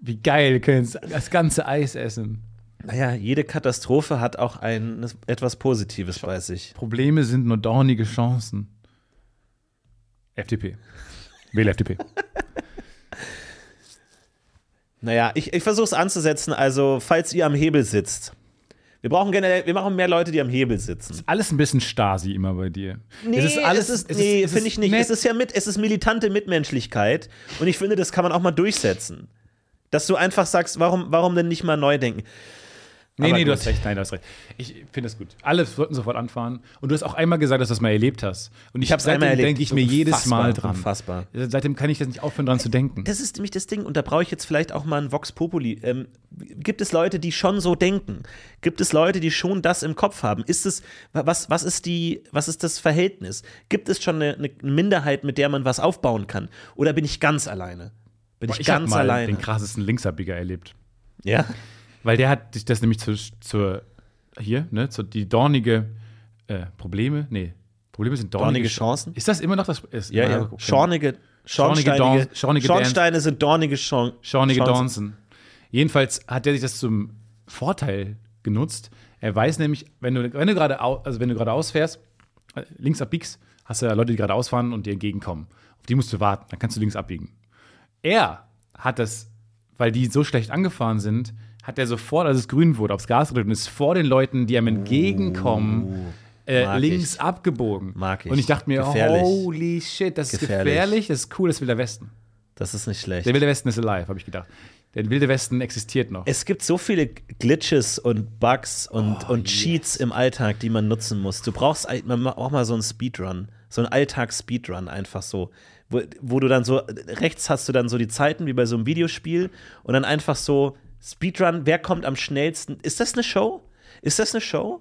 wie geil, können jetzt das ganze Eis essen. naja, jede Katastrophe hat auch ein, etwas Positives bei sich. Probleme sind nur dornige Chancen. FDP. Wähle FDP. Naja, ich, ich versuche es anzusetzen. Also, falls ihr am Hebel sitzt. Wir brauchen generell, wir brauchen mehr Leute, die am Hebel sitzen. Alles ein bisschen Stasi immer bei dir. Nee, es ist alles, es ist, nee finde ich nicht. nett. Es ist ja mit, es ist militante Mitmenschlichkeit und ich finde, das kann man auch mal durchsetzen. Dass du einfach sagst, warum, warum denn nicht mal neu denken? Nee, Aber nee, du hast recht, nein, du hast recht. Ich finde das gut. Alle sollten sofort anfahren. Und du hast auch einmal gesagt, dass du das mal erlebt hast. Und ich, Ich habe es einmal erlebt. denke ich mir jedes Unfassbar, Mal dran. Unfassbar. Seitdem kann ich das nicht aufhören, dran zu denken. Das ist nämlich das Ding, und da brauche ich jetzt vielleicht auch mal einen Vox Populi. Ähm, gibt es Leute, die schon so denken? Gibt es Leute, die schon das im Kopf haben? Ist es, was, was, ist, die, was ist das Verhältnis? Gibt es schon eine, eine Minderheit, mit der man was aufbauen kann? Oder bin ich ganz alleine? Bin ich, ich habe ganz mal alleine? den krassesten Linksabbieger erlebt. ja? Weil der hat sich das nämlich zur, zur hier, ne, zur, die dornige äh, Probleme, nee, Probleme sind dornige, Dornige Chancen? Ist das immer noch das? Ist, Ja, ja. okay. Schornige, Schornige Dorn- schornige Schornsteine sind dornige Schorn Schornige Chancen. Dornsen. Jedenfalls hat er sich das zum Vorteil genutzt. Er weiß nämlich, wenn du, wenn du gerade also wenn du äh, links abbiegst, hast du ja Leute, die gerade ausfahren und dir entgegenkommen. Auf die musst du warten, dann kannst du links abbiegen. Er hat das, weil die so schlecht angefahren sind, hat er sofort, als es grün wurde, aufs Gas gedrückt und ist vor den Leuten, die ihm entgegenkommen, äh, Mag links ich. abgebogen. Mag ich. Und ich dachte mir, Gefährlich. holy shit, das ist Gefährlich. gefährlich, das ist cool, das will der Westen. Das ist nicht schlecht. Der Wilde Westen ist alive, habe ich gedacht. Der Wilde Westen existiert noch. Es gibt so viele Glitches und Bugs und, Oh, und Cheats im Alltag, die man nutzen muss. Du brauchst man auch mal so einen Speedrun, so einen Alltags-Speedrun einfach so. Wo, wo du dann so, rechts hast du dann so die Zeiten wie bei so einem Videospiel und dann einfach so Speedrun, wer kommt am schnellsten? Ist das eine Show? Ist das eine Show?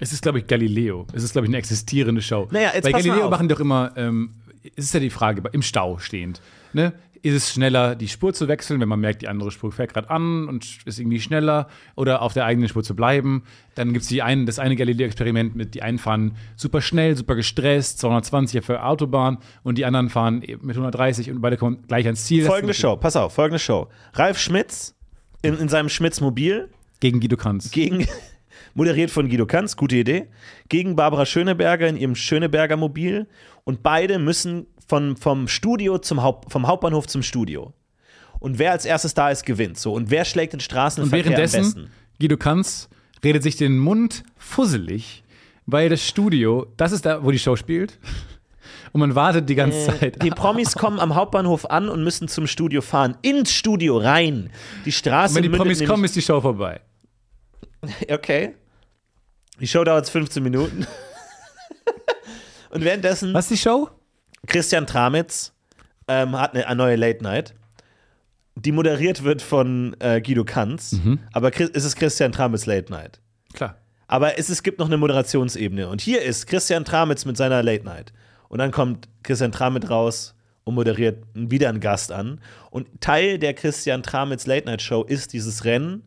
Es ist, glaube ich, Galileo. Es ist, glaube ich, eine existierende Show. Naja, jetzt Bei Galileo auf. machen doch immer, ähm, es ist ja die Frage, im Stau stehend. Ne? Ist es schneller, die Spur zu wechseln, wenn man merkt, die andere Spur fährt gerade an und ist irgendwie schneller oder auf der eigenen Spur zu bleiben? Dann gibt es ein, das eine Galileo-Experiment mit, die einen fahren super schnell, super gestresst, 220 für Autobahn und die anderen fahren mit 130 und beide kommen gleich ans Ziel. Folgende Show, pass auf, folgende Show. Ralf Schmitz in, in seinem Schmitz-Mobil Gegen Guido Kanz. gegen, moderiert von Guido Kanz, gute Idee, gegen Barbara Schöneberger in ihrem Schöneberger Mobil und beide müssen von, vom Studio zum Haupt, vom Hauptbahnhof zum Studio. Und wer als erstes da ist, gewinnt. So, und wer schlägt den Und Straßenverkehr am währenddessen, besten? Guido Kanz redet sich den Mund fusselig, weil das Studio, das ist da, wo die Show spielt. Und man wartet die ganze Zeit. Äh, Die Promis kommen am Hauptbahnhof an und müssen zum Studio fahren. Ins Studio rein. Die Straße Und wenn die Promis kommen, ist die Show vorbei. Okay. Die Show dauert 15 Minuten. und währenddessen Was ist die Show? Christian Tramitz ähm, hat eine, eine neue Late Night, die moderiert wird von äh, Guido Kanz. Aber Chris- es ist Christian Tramitz Late Night. Klar. Aber es, es gibt noch eine Moderationsebene. Und hier ist Christian Tramitz mit seiner Late Night. Und dann kommt Christian Tramitz raus und moderiert wieder einen Gast an. Und Teil der Christian Tramitz Late Night Show ist dieses Rennen,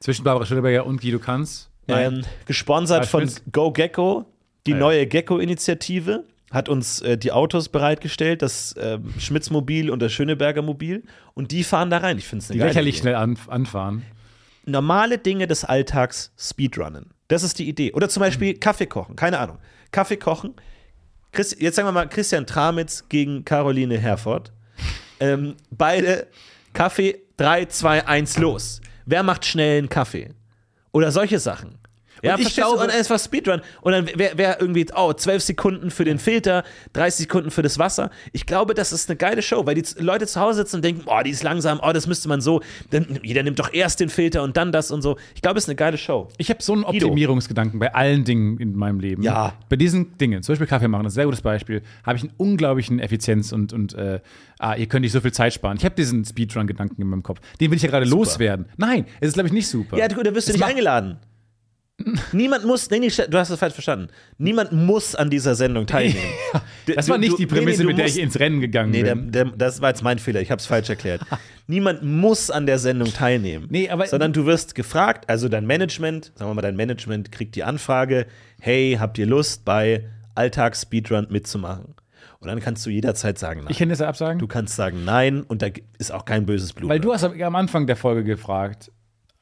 Zwischen Barbara Schöneberger und Guido Kanz. ähm, gesponsert von Spitz. Go Gecko, die ja. neue Gecko-Initiative. Hat uns äh, die Autos bereitgestellt, das ähm, Schmitz-Mobil und das Schöneberger Mobil. Und die fahren da rein. Ich finde es eine Die lächerlich Idee. schnell an, anfahren. normale Dinge des Alltags speedrunnen. Das ist die Idee. Oder zum Beispiel Kaffee kochen. Keine Ahnung. Kaffee kochen. Chris, jetzt sagen wir mal Christian Tramitz gegen Caroline Herford. Ähm, beide Kaffee 3, 2, 1, los. Wer macht schnell einen Kaffee? Oder solche Sachen. Ja, Und ich glaube- und einfach Speedrun. Und dann wäre wär irgendwie, oh, 12 Sekunden für den Filter, 30 Sekunden für das Wasser. Ich glaube, das ist eine geile Show, weil die Leute zu Hause sitzen und denken, oh, die ist langsam, oh, das müsste man so. Dann, jeder nimmt doch erst den Filter und dann das und so. Ich glaube, es ist eine geile Show. Ich habe so einen. Optimierungsgedanken bei allen Dingen in meinem Leben. Ja. Bei diesen Dingen, zum Beispiel Kaffee machen, das ist ein sehr gutes Beispiel, habe ich einen unglaublichen Effizienz und, und äh, ah, ihr könnt nicht so viel Zeit sparen. Ich habe diesen Speedrun-Gedanken in meinem Kopf. Den will ich ja gerade loswerden. Nein, es ist, glaube ich, nicht super. Ja, du, da wirst du Es nicht eingeladen. Niemand muss, nee, nee, du hast es falsch verstanden. Niemand muss an dieser Sendung teilnehmen. Das war nicht die nee, nee, Prämisse, du mit der musst- ich ins Rennen gegangen Nee, bin. der, das war jetzt mein Fehler, ich habe es falsch erklärt. Niemand muss an der Sendung teilnehmen. Nee, aber- sondern du wirst gefragt, also dein Management, sagen wir mal, dein Management kriegt die Anfrage, hey, habt ihr Lust, bei Alltags-Speedrun mitzumachen? Und dann kannst du jederzeit sagen nein. ich kann das ja absagen. du kannst sagen nein und da ist auch kein böses Blut. Weil du hast am Anfang der Folge gefragt,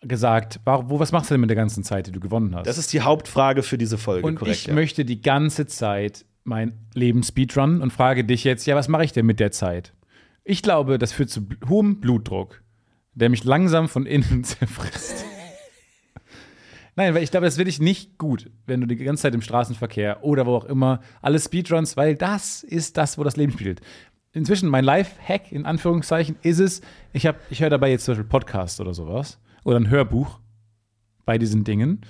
gesagt, wo, was machst du denn mit der ganzen Zeit, die du gewonnen hast? das ist die Hauptfrage für diese Folge, und korrekt. ich ja. möchte die ganze Zeit mein Leben speedrunnen und frage dich jetzt, ja, was mache ich denn mit der Zeit? Ich glaube, das führt zu hohem Blutdruck, der mich langsam von innen zerfrisst. Nein, weil ich glaube, das will ich nicht gut, wenn du die ganze Zeit im Straßenverkehr oder wo auch immer alles Speedruns, weil das ist das, wo das Leben spielt. Inzwischen mein Life-Hack in Anführungszeichen ist es, ich, hab- ich höre dabei jetzt zum Beispiel Podcast oder sowas oder ein Hörbuch bei diesen Dingen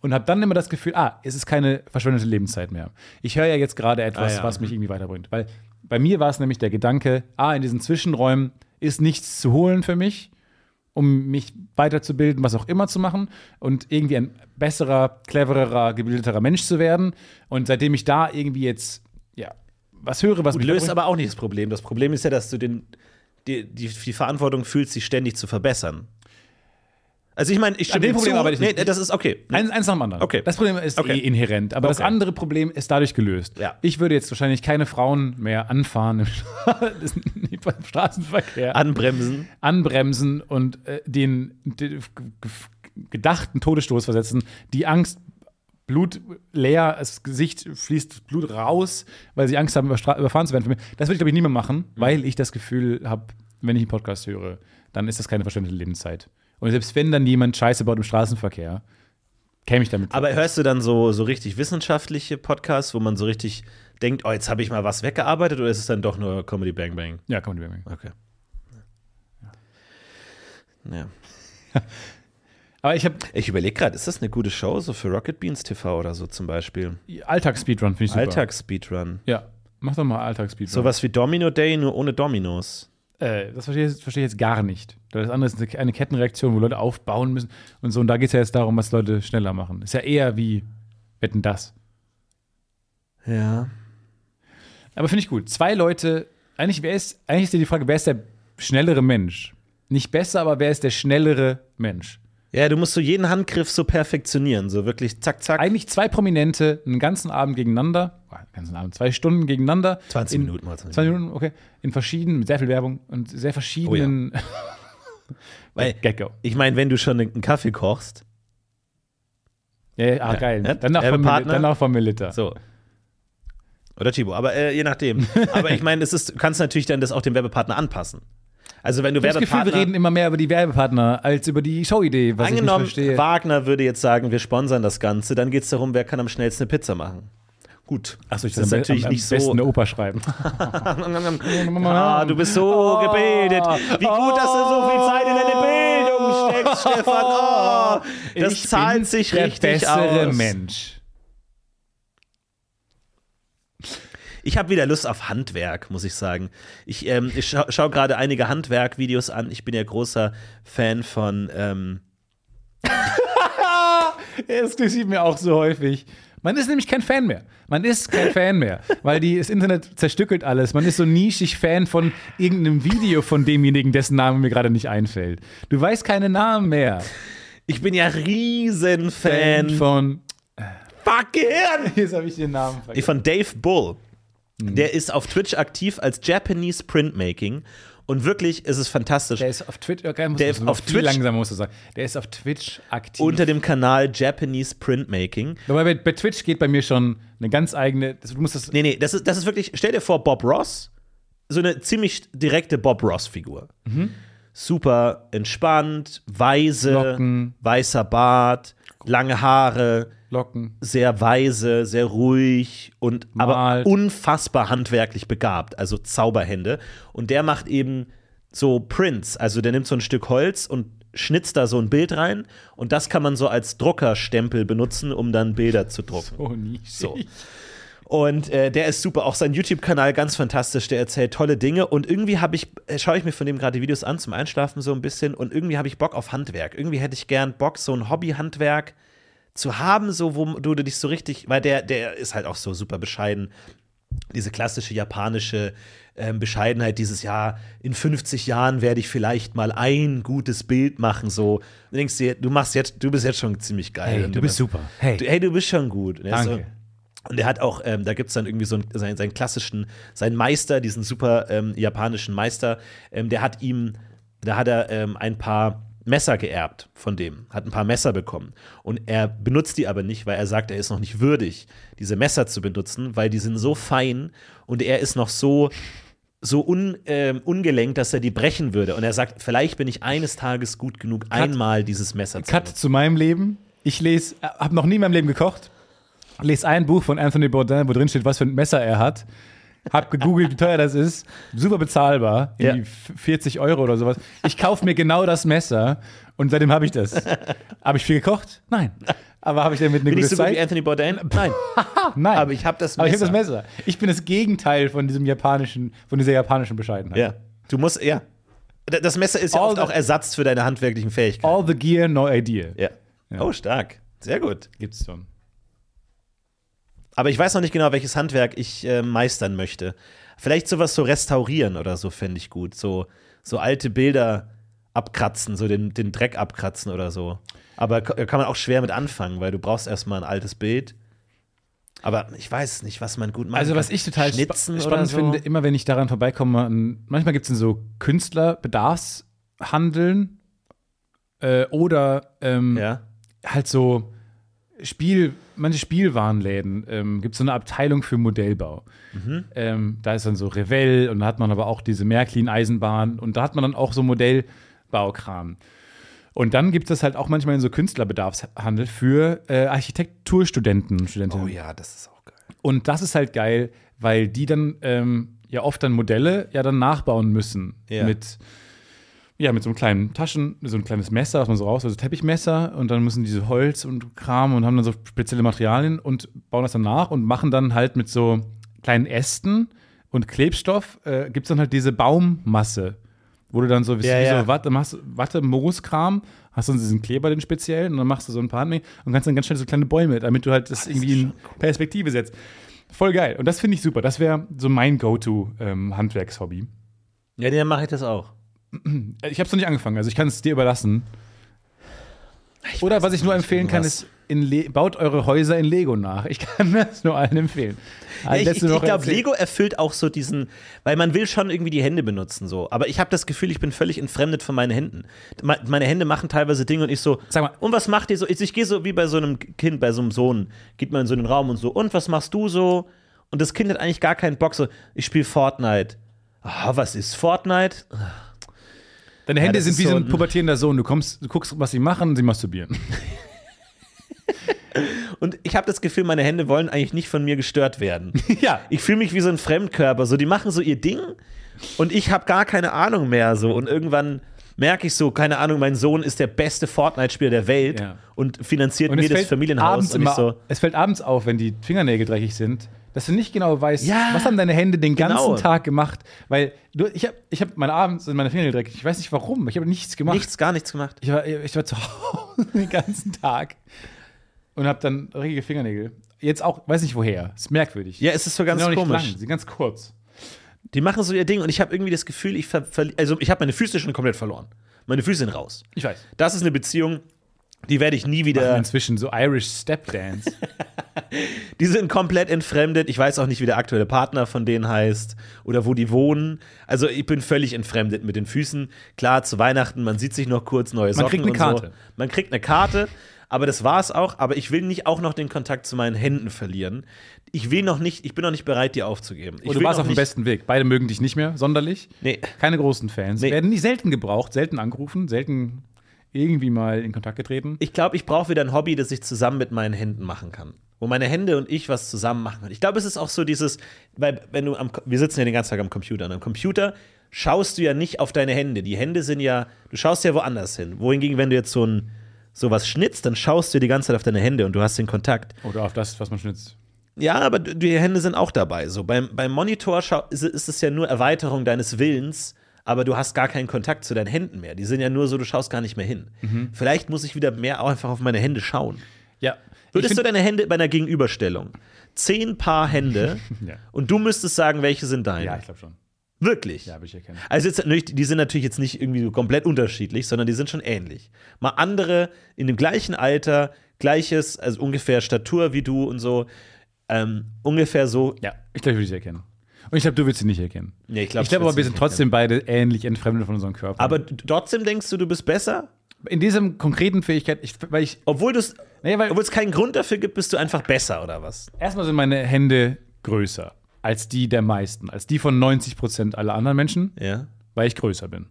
und habe dann immer das Gefühl, ah, es ist keine verschwendete Lebenszeit mehr. Ich höre ja jetzt gerade etwas, Ah, ja. was mich irgendwie weiterbringt. Weil bei mir war es nämlich der Gedanke, ah, in diesen Zwischenräumen ist nichts zu holen für mich, um mich weiterzubilden, was auch immer zu machen und irgendwie ein besserer, clevererer, gebildeterer Mensch zu werden. Und seitdem ich da irgendwie jetzt, ja, was höre, was Du löst aber auch nicht das Problem. Das Problem ist ja, dass du den, die, die, die Verantwortung fühlst, sich ständig zu verbessern. Also ich meine, ich stimme dem Problem zu. arbeite ich nee, nicht. das ist okay. Eins, eins nach dem anderen. Okay. Das Problem ist Okay. eh inhärent, aber das Okay. andere Problem ist dadurch gelöst. Ja. Ich würde jetzt wahrscheinlich keine Frauen mehr anfahren im, im Straßenverkehr, Anbremsen. anbremsen und äh, den, den gedachten Todesstoß versetzen, die Angst, Blut leer, das Gesicht fließt Blut raus, weil sie Angst haben, überfahren zu werden. Das würde ich, glaube ich, nie mehr machen, weil ich das Gefühl habe, wenn ich einen Podcast höre, dann ist das keine verschwendete Lebenszeit. Und selbst wenn dann jemand Scheiße baut im Straßenverkehr, käme ich damit. Aber hörst du dann so, so richtig wissenschaftliche Podcasts, wo man so richtig denkt, oh, jetzt habe ich mal was weggearbeitet oder ist es dann doch nur Comedy Bang Bang? ja, kann man die Okay. Ja. Aber ich habe Ich überlege gerade, ist das eine gute Show, so für Rocket Beans TV oder so zum Beispiel? Alltagsspeedrun, finde ich super. Alltagsspeedrun. Ja, mach doch mal Alltagsspeedrun. Sowas wie Domino Day, nur ohne Dominos. Äh, das verstehe ich, verstehe ich jetzt gar nicht. Das andere ist eine- eine Kettenreaktion, wo Leute aufbauen müssen und so. Und da geht es ja jetzt darum, was Leute schneller machen. Ist ja eher wie Wetten das. Ja. Aber finde ich gut. Zwei Leute, eigentlich, wer ist, eigentlich ist ja die Frage, wer ist der schnellere Mensch? Nicht besser, aber wer ist der schnellere Mensch? Ja, du musst so jeden Handgriff so perfektionieren, so wirklich zack, zack. Eigentlich zwei Prominente einen ganzen Abend gegeneinander, oh, einen ganzen Abend, zwei Stunden gegeneinander. 20 in, Minuten mal 20 20 Minuten, okay. In verschiedenen, mit sehr viel Werbung und sehr verschiedenen. Weil- Gecko. Ich meine, wenn du schon einen Kaffee kochst, Ja, ja, ah, Ja. geil. Ja, Dann noch, von, dann noch von Milita. so. Oder Chibo, aber äh, je nachdem. aber ich meine, es ist, du kannst natürlich dann das auch dem Werbepartner anpassen. Also wenn du Ich habe das Gefühl, wir Werbepartner reden immer mehr über die Werbepartner als über die Showidee, was Angenommen, ich nicht verstehe. Wagner würde jetzt sagen, wir sponsern das Ganze, dann geht es darum, wer kann am schnellsten eine Pizza machen. Gut, Achso, ich das ist am, natürlich am, nicht am besten so. eine Oper schreiben. Ah, du bist so gebildet. Wie gut, dass du so viel Zeit in deine Bildung steckst, Stefan. Oh, das Ich zahlt bin sich der richtig bessere aus. Mensch. Ich habe wieder Lust auf Handwerk, muss ich sagen. Ich, ähm, ich scha schaue gerade einige Handwerk-Videos an. Ich bin ja großer Fan von. Ähm, Das sieht mir auch so häufig. Man ist nämlich kein Fan mehr. Man ist kein Fan mehr, weil die, das Internet zerstückelt alles. Man ist so nischig Fan von irgendeinem Video von demjenigen, dessen Name mir gerade nicht einfällt. Du weißt keine Namen mehr. ich bin ja riesen Fan. von. Fuck Gehirn! Jetzt habe ich den Namen vergessen. von Dave Bull. Mhm. Der ist auf Twitch aktiv als Japanese Printmaking. Und wirklich ist es fantastisch. Der ist auf Twitch. Okay, muss Der ist auf Twitch- langsamer musst du sagen. Der ist auf Twitch aktiv. unter dem Kanal Japanese Printmaking. Aber bei, bei Twitch geht bei mir schon eine ganz eigene. Du musst das. Nee, nee, das ist, das ist wirklich, stell dir vor, Bob Ross, so eine ziemlich direkte Bob Ross-Figur. Mhm. Super entspannt, weise, Locken. weißer Bart, lange Haare, Locken. sehr weise, sehr ruhig und aber Malt. unfassbar handwerklich begabt, also Zauberhände. Und der macht eben so Prints, also der nimmt so ein Stück Holz und schnitzt da so ein Bild rein und das kann man so als Druckerstempel benutzen, um dann Bilder zu drucken. Oh, nischig. So. Und äh, der ist super, auch sein YouTube-Kanal ganz fantastisch, der erzählt tolle Dinge und irgendwie habe ich, äh, schaue ich mir von dem gerade die Videos an zum Einschlafen so ein bisschen und irgendwie habe ich Bock auf Handwerk. Irgendwie hätte ich gern Bock, so ein Hobby-Handwerk zu haben, so wo du dich so richtig, weil der, der ist halt auch so super bescheiden. Diese klassische japanische ähm, Bescheidenheit, dieses Jahr, in 50 Jahren werde ich vielleicht mal ein gutes Bild machen, so. Du denkst dir, du machst jetzt, du bist jetzt schon ziemlich geil. Hey, du bist super. Hey. Du, hey, du bist schon gut. Und er Danke. So, und er hat auch, ähm, da gibt es dann irgendwie so einen, seinen, seinen klassischen, seinen Meister, diesen super ähm, japanischen Meister, ähm, der hat ihm, da hat er ähm, ein paar Messer geerbt von dem, hat ein paar Messer bekommen. Und er benutzt die aber nicht, weil er sagt, er ist noch nicht würdig, diese Messer zu benutzen, weil die sind so fein und er ist noch so, so un, ähm, ungelenkt, dass er die brechen würde. Und er sagt, vielleicht bin ich eines Tages gut genug, einmal dieses Messer zu Cut benutzen. zu meinem Leben. Ich lese, habe noch nie in meinem Leben gekocht. Lese ein Buch von Anthony Bourdain, wo drin steht, was für ein Messer er hat. Hab gegoogelt, wie teuer das ist. Super bezahlbar. Ja. Irgendwie 40 Euro oder sowas. Ich kaufe mir genau das Messer und seitdem habe ich das. Habe ich viel gekocht? Nein. Aber habe ich damit eine Bin ich gute so gut wie Zeit? Anthony Bourdain? Nein. Nein. Aber ich habe das Aber ich habe Messer. das Messer. Ich bin das Gegenteil von diesem japanischen, von dieser japanischen Bescheidenheit. Ja. Du musst, ja. Das Messer ist ja All oft the- auch Ersatz für deine handwerklichen Fähigkeiten. All the gear, no idea. Ja. Oh, stark. Sehr gut. Gibt's schon. Aber ich weiß noch nicht genau, welches Handwerk ich äh, meistern möchte. Vielleicht sowas so restaurieren oder so fände ich gut. So, so alte Bilder abkratzen, so den, den Dreck abkratzen oder so. Aber ka- kann man auch schwer mit anfangen, weil du brauchst erstmal ein altes Bild. Aber ich weiß nicht, was man gut macht. Also was ich total spa Schnitzen spannend so. finde, immer wenn ich daran vorbeikomme, an- manchmal gibt es so Künstlerbedarfshandeln äh, oder ähm, Ja. halt so Spiel, manche Spielwarenläden ähm, gibt es so eine Abteilung für Modellbau. Mhm. Ähm, da ist dann so Revell und da hat man aber auch diese Märklin-Eisenbahn und da hat man dann auch so Modellbaukram. Und dann gibt es das halt auch manchmal in so Künstlerbedarfshandel für äh, Architekturstudenten und Studentinnen. Oh ja, das ist auch geil. Und das ist halt geil, weil die dann ähm, ja oft dann Modelle ja dann nachbauen müssen. Ja. Mit, ja, mit so einem kleinen Taschen, so ein kleines Messer, was man so raus, also Teppichmesser und dann müssen diese Holz und Kram und haben dann so spezielle Materialien und bauen das dann nach und machen dann halt mit so kleinen Ästen und Klebstoff, äh, gibt es dann halt diese Baummasse, wo du dann so, wie Ja, ja. so Watte, machst, Watte, Mooskram, hast dann diesen Kleber, den speziellen, und dann machst du so ein paar Handmengen und kannst dann ganz schnell so kleine Bäume, damit du halt das, irgendwie in Perspektive setzt. Voll geil. Und das finde ich super. Das wäre so mein Go-To-Handwerkshobby. Ja, dann mache ich das auch. Ich habe es noch nicht angefangen, also ich kann es dir überlassen. Oder was ich nur empfehlen kann, ist, Le baut eure Häuser in Lego nach. Ich kann das nur allen empfehlen. Ja, ich ich, ich glaube, Lego erfüllt auch so diesen, weil man will schon irgendwie die Hände benutzen so. Aber ich habe das Gefühl, ich bin völlig entfremdet von meinen Händen. Me- Meine Hände machen teilweise Dinge und ich so, Sag mal. und was macht ihr so? Ich, ich gehe so wie bei so einem Kind, bei so einem Sohn, geht man in so einen Raum und so, und was machst du so? Und das Kind hat eigentlich gar keinen Bock so, ich spiele Fortnite. Ah, was ist Fortnite? Deine Hände das sind wie so ein pubertierender Sohn. Du, kommst, du guckst, was sie machen sie masturbieren. Und ich habe das Gefühl, meine Hände wollen eigentlich nicht von mir gestört werden. ja. Ich fühle mich wie so ein Fremdkörper. So, die machen so ihr Ding und ich habe gar keine Ahnung mehr. So und irgendwann merke ich so, keine Ahnung, mein Sohn ist der beste Fortnite-Spieler der Welt Ja. und finanziert Und mir das Familienhaus. abends immer, so, es fällt abends auf, wenn die Fingernägel dreckig sind, dass du nicht genau weißt, Ja. was haben deine Hände den ganzen Genau. Tag gemacht. Weil du, ich habe ich hab meine abends sind meine Fingernägel dreckig. Ich weiß nicht warum. Ich habe nichts gemacht. nichts, gar nichts gemacht. Ich war, ich war zu Hause den ganzen Tag und habe dann dreckige Fingernägel. Jetzt auch, weiß nicht woher. Ist merkwürdig. Ja, es ist so ganz komisch. lang, sie sind ganz kurz. Die machen so ihr Ding und ich habe irgendwie das Gefühl, ich ver also ich habe meine Füße schon komplett verloren. Meine Füße sind raus. Ich weiß. Das ist eine Beziehung, die werde ich nie Machen wieder. inzwischen so Irish Step Dance. Die sind komplett entfremdet. Ich weiß auch nicht, wie der aktuelle Partner von denen heißt oder wo die wohnen. Also ich bin völlig entfremdet mit den Füßen. Klar, zu Weihnachten, man sieht sich noch kurz, neue Socken kriegt eine Karte. So. Man kriegt eine Karte, aber das war's auch. Aber ich will nicht auch noch den Kontakt zu meinen Händen verlieren. Ich will noch nicht, ich bin noch nicht bereit, die aufzugeben. Ich Und du warst auf dem besten Weg. Beide mögen dich nicht mehr sonderlich. Nee. Keine großen Fans. Nee. Werden nicht selten gebraucht, selten angerufen, selten irgendwie mal in Kontakt getreten. Ich glaube, ich brauche wieder ein Hobby, das ich zusammen mit meinen Händen machen kann. Wo meine Hände und ich was zusammen machen können. Ich glaube, es ist auch so dieses, weil wenn du am, wir sitzen ja den ganzen Tag am Computer und am Computer schaust du ja nicht auf deine Hände. Die Hände sind ja, du schaust ja woanders hin. Wohingegen, wenn du jetzt so ein sowas schnitzt, dann schaust du die ganze Zeit auf deine Hände und du hast den Kontakt. Oder auf das, was man schnitzt. Ja, aber die Hände sind auch dabei. So beim, beim Monitor ist es ja nur Erweiterung deines Willens, aber du hast gar keinen Kontakt zu deinen Händen mehr. Die sind ja nur so, du schaust gar nicht mehr hin. Vielleicht muss ich wieder mehr auch einfach auf meine Hände schauen. Ja. Würdest du deine Hände bei einer Gegenüberstellung? Zehn Paar Hände Ja. und du müsstest sagen, welche sind deine. ja, ich glaube schon. Wirklich. Ja, würde ich erkennen. Also jetzt, die sind natürlich jetzt nicht irgendwie so komplett unterschiedlich, sondern die sind schon ähnlich. Mal andere in dem gleichen Alter, gleiches, also ungefähr Statur wie du und so, ähm, ungefähr so. Ja, ich glaube, ich würde sie erkennen. Und ich glaube, du willst sie nicht erkennen. Nee, ich glaube, ich glaube aber, wir sind trotzdem beide ähnlich entfremdet von unserem Körper. Aber trotzdem denkst du, du bist besser? in diesem konkreten Fähigkeit, ich, weil ich, Obwohl es naja, weil obwohl es keinen Grund dafür gibt, bist du einfach besser oder was? erstmal sind meine Hände größer als die der meisten, als die von 90 Prozent aller anderen Menschen, Ja. weil ich größer bin.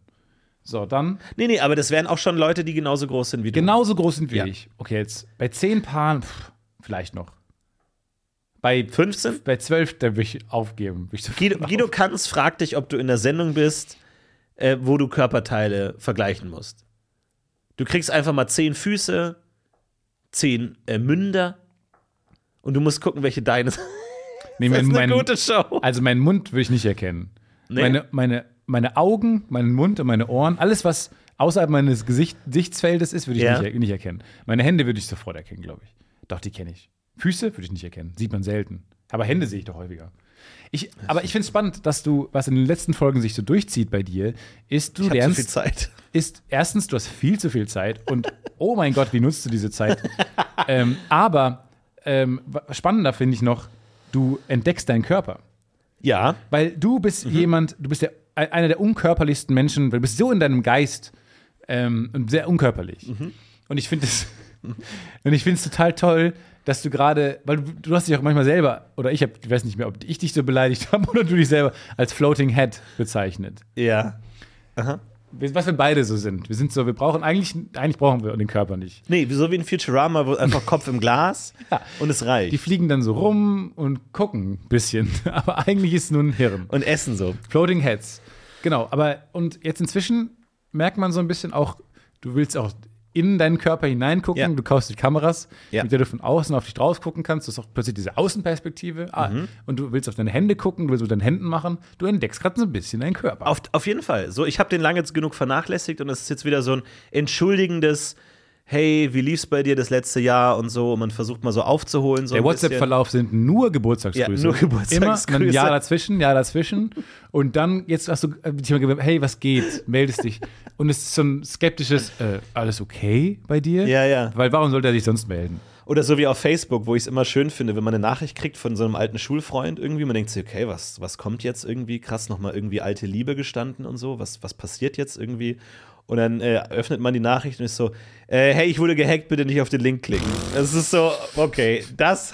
So, dann Nee, nee, aber das wären auch schon Leute, die genauso groß sind wie du. genauso groß sind wie Ja. ich. Okay, jetzt bei 10 Paaren, pff, vielleicht noch. Bei, 15? bei 12, da würde ich aufgeben. Ich so Guido, Guido Kanz fragt dich, ob du in der Sendung bist, äh, wo du Körperteile vergleichen musst. Du kriegst einfach mal zehn Füße, zehn äh, Münder und du musst gucken, welche deine sind. nee, Das mein, ist eine mein, gute Show. Also meinen Mund würde ich nicht erkennen. Nee. Meine, meine, meine Augen, meinen Mund und meine Ohren, alles, was außerhalb meines Gesicht, Gesichtsfeldes ist, würde ich Ja. nicht, nicht erkennen. Meine Hände würde ich sofort erkennen, glaube ich. Doch, die kenne ich. Füße würde ich nicht erkennen. Sieht man selten. Aber Hände sehe ich doch häufiger. Ich, aber ich finde es spannend, dass du, was in den letzten Folgen sich so durchzieht bei dir, ist, du Ich hab zu lernst, viel Zeit. ist erstens, du hast viel zu viel Zeit und oh mein Gott, wie nutzt du diese Zeit? ähm, aber ähm, spannender finde ich noch, du entdeckst deinen Körper. Ja, Weil du bist Mhm. jemand, du bist der, einer der unkörperlichsten Menschen, weil du bist so in deinem Geist ähm, und sehr unkörperlich. Mhm. Und ich finde es und ich finde es total toll, dass du gerade, weil du, du hast dich auch manchmal selber, oder ich, hab, ich weiß nicht mehr, ob ich dich so beleidigt habe oder du dich selber als Floating Head bezeichnet. ja. Wir- Was wir beide so sind. Wir sind so, wir brauchen eigentlich, eigentlich brauchen wir den Körper nicht. Nee, so wie in Futurama, wo einfach Kopf im Glas Ja. und es Die reicht. fliegen dann so rum und gucken ein bisschen. Aber eigentlich ist es nur ein Hirn. Und essen so. Floating Heads. Genau, aber und jetzt inzwischen merkt man so ein bisschen auch, du willst auch in deinen Körper hineingucken, Ja. du kaufst die Kameras, Ja. mit der du von außen auf dich drauf gucken kannst. Du hast auch plötzlich diese Außenperspektive. Ah, Mhm. und du willst auf deine Hände gucken, du willst mit deinen Händen machen. Du entdeckst gerade so ein bisschen deinen Körper. Auf, auf jeden Fall. So, ich habe den lange jetzt genug vernachlässigt und es ist jetzt wieder so ein entschuldigendes, hey, wie lief's bei dir das letzte Jahr und so. Und man versucht mal so aufzuholen. So der. WhatsApp-Verlauf sind nur Geburtstagsgrüße. Ja, nur Geburtstagsgrüße. Immer ein Jahr dazwischen, Jahr dazwischen. Und dann, jetzt hast du äh, dich mal gemeldet, hey, was geht? Meldest dich. Und es ist so ein skeptisches, äh, alles okay bei dir? Ja, ja. Weil warum sollte er sich sonst melden? Oder so wie auf Facebook, wo ich es immer schön finde, wenn man eine Nachricht kriegt von so einem alten Schulfreund irgendwie, man denkt sich, okay, was, was kommt jetzt irgendwie? Krass, nochmal irgendwie alte Liebe gestanden und so, was, was passiert jetzt irgendwie? Und dann äh, öffnet man die Nachricht und ist so, äh, hey, ich wurde gehackt, bitte nicht auf den Link klicken. Das ist so, okay, das,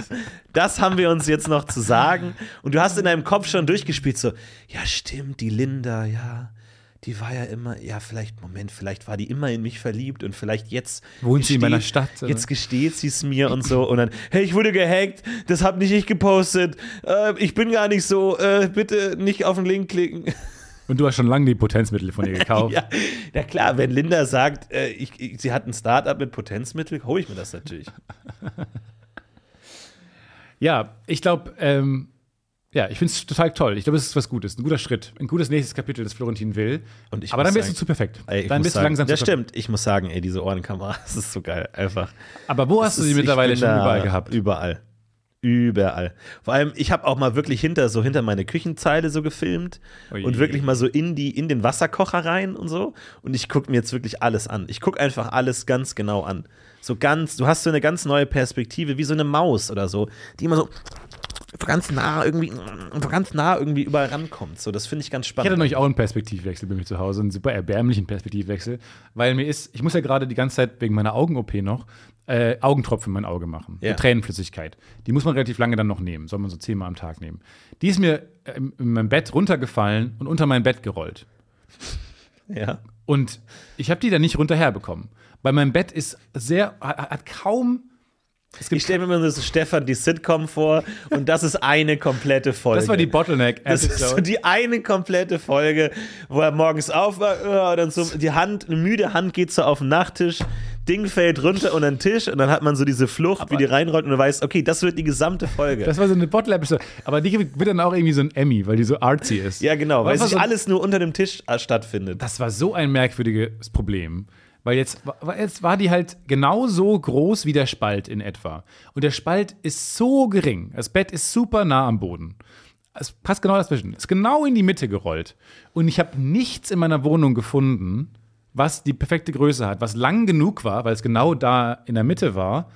das haben wir uns jetzt noch zu sagen. Und du hast in deinem Kopf schon durchgespielt, so, ja, stimmt, die Linda, ja, die war ja immer, ja, vielleicht, Moment, vielleicht war die immer in mich verliebt und vielleicht jetzt. Wohnt sie in gesteht- meiner Stadt, oder? Jetzt gesteht sie es mir und so. Und dann, hey, ich wurde gehackt, das hab nicht ich gepostet. Äh, ich bin gar nicht so, äh, bitte nicht auf den Link klicken. Und du hast schon lange die Potenzmittel von ihr gekauft. Ja, ja klar, wenn Linda sagt, äh, ich, ich, sie hat ein Startup mit Potenzmittel, hole ich mir das natürlich. Ja, ich glaube, ähm, ja, ich finde es total toll. Ich glaube, es ist was Gutes, ein guter Schritt, ein gutes nächstes Kapitel, das Florentin will. Und ich Aber dann sagen- du zu perfekt. Ey, dann bist sagen, du langsam Das zu perfekt. stimmt, ich muss sagen, ey, diese Ohrenkamera, das ist so geil, einfach. Aber wo hast du Das sie mittlerweile schon überall gehabt? Überall. Überall. Vor allem, ich habe auch mal wirklich hinter, so hinter meine Küchenzeile so gefilmt Oje. und wirklich mal so in, die, in den Wasserkocher rein und so. Und ich gucke mir jetzt wirklich alles an. Ich gucke einfach alles ganz genau an. So ganz, du hast so eine ganz neue Perspektive, wie so eine Maus oder so, die immer so ganz nah irgendwie, ganz nah irgendwie überall rankommt. So, das finde ich ganz Ich spannend. hatte neulich auch einen Perspektivwechsel bei mir zu Hause, einen super erbärmlichen Perspektivwechsel, weil mir ist, ich muss ja gerade die ganze Zeit wegen meiner Augen-OP noch äh, Augentropfen in mein Auge machen. Ja. Tränenflüssigkeit. Die muss man relativ lange dann noch nehmen, soll man so zehnmal am Tag nehmen. Die ist mir äh, in in meinem Bett runtergefallen und unter mein Bett gerollt. ja. Und ich habe die dann nicht runterherbekommen. Weil mein Bett ist sehr, hat kaum. Ich stelle mir immer so Stefan die Sitcom vor und das ist eine komplette Folge. das war die Bottleneck. Das ist so die eine komplette Folge, wo er morgens aufwacht, äh, dann so die Hand, eine müde Hand geht so auf den Nachttisch, Ding fällt runter unter den Tisch und dann hat man so diese Flucht, wie die reinrollt und du weißt, okay, das wird die gesamte Folge. Das war so eine Bottle-Episode. Aber die wird dann auch irgendwie so ein Emmy, weil die so artsy ist. ja, genau, weil sich so, alles nur unter dem Tisch äh, stattfindet. Das war so ein merkwürdiges Problem. Weil jetzt, war- jetzt war die halt genauso groß wie der Spalt in etwa. Und der Spalt ist so gering. Das Bett ist super nah am Boden. Es passt genau dazwischen. Ist genau in die Mitte gerollt. Und ich habe nichts in meiner Wohnung gefunden, was die perfekte Größe hat, was lang genug war, weil es genau da in der Mitte war,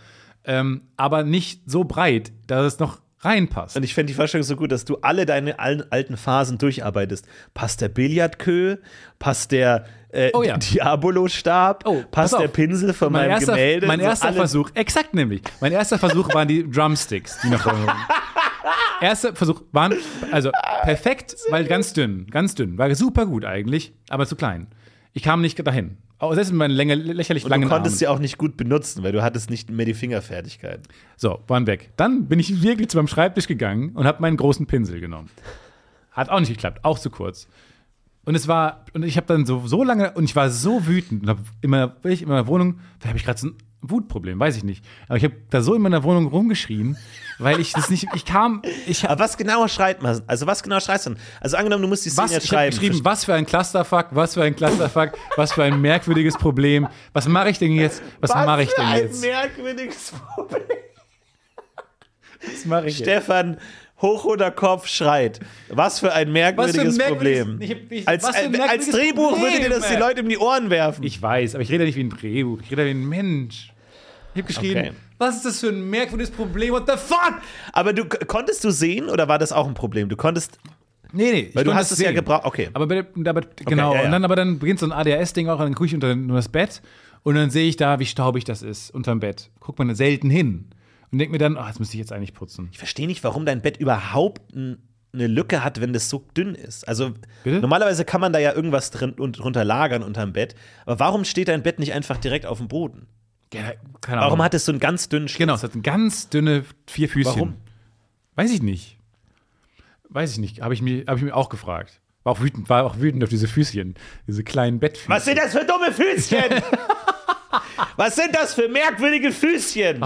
ähm, aber nicht so breit, dass es noch reinpasst. Und ich fände die Vorstellung so gut, dass du alle deine alten, alten Phasen durcharbeitest. Passt der Billardkö? Passt der äh, Oh ja. Diabolo-Stab? Oh, pass passt der Pinsel von mein meinem erster, Gemälde? Mein So erster Versuch, exakt nämlich. Mein erster Versuch waren die Drumsticks, die nach vorne waren. Erster Versuch waren, also perfekt, weil ganz dünn, ganz dünn. War super gut eigentlich, aber zu klein. Ich kam nicht dahin. Auch selbst mit meinen Länge, lächerlich Und langen du konntest Armen. sie auch nicht gut benutzen, weil du hattest nicht mehr die Fingerfertigkeit. So, waren weg. Dann bin ich wirklich zu meinem Schreibtisch gegangen und habe meinen großen Pinsel genommen. Hat auch nicht geklappt, auch zu kurz. Und es war, und ich habe dann so, so lange, und ich war so wütend und habe immer, ich in meiner Wohnung, da habe ich gerade so ein Wutproblem, weiß ich nicht. Aber ich habe da so in meiner Wohnung rumgeschrien, weil ich das nicht, ich kam, ich Aber was genau schreit man? Also was genau schreist du? denn? Also angenommen, du musst die Szene was, jetzt ich hab schreiben. geschrieben, was für ein Clusterfuck, was für ein Clusterfuck, was für ein merkwürdiges Problem. Was mache ich denn jetzt? Was, mache ich für denn ein jetzt? merkwürdiges Problem. Was mache ich jetzt? Hoch oder Kopf schreit. Was für ein merkwürdiges Problem. Ich hab- ich- als, was für ein als merkwürdiges Drehbuch Problem, würde dir das die. Leute um die Ohren werfen. Ich weiß, aber ich rede nicht wie ein Drehbuch. Ich rede wie ein Mensch. Ich habe geschrieben, Okay. was ist das für ein merkwürdiges Problem? What the fuck? Aber du konntest du sehen oder war das auch ein Problem? Du konntest, Nee, nee. weil du hast es ja gebraucht. Okay. Aber, aber genau, ja, ja. und dann aber dann beginnt so ein ADHS-Ding auch, und dann gucke ich unter das Bett und dann sehe ich da, wie staubig das ist unterm Bett. Guckt man selten hin und denke mir dann, oh, das müsste ich jetzt eigentlich putzen. Ich verstehe nicht, warum dein Bett überhaupt eine Lücke hat, wenn das so dünn ist. Also Bitte? normalerweise kann man da ja irgendwas drin und drunter lagern unterm Bett. Aber warum steht dein Bett nicht einfach direkt auf dem Boden? Ja, keine Ahnung. Warum hat es so einen ganz dünnen Schlitz? Genau, es hat ganz dünne vier Füßchen. Warum? Weiß ich nicht. Weiß ich nicht. Habe ich, mir- hab ich mir auch gefragt. War auch wütend, war auch wütend auf diese Füßchen. Diese kleinen Bettfüßchen. Was sind das für dumme Füßchen? Was sind das für merkwürdige Füßchen?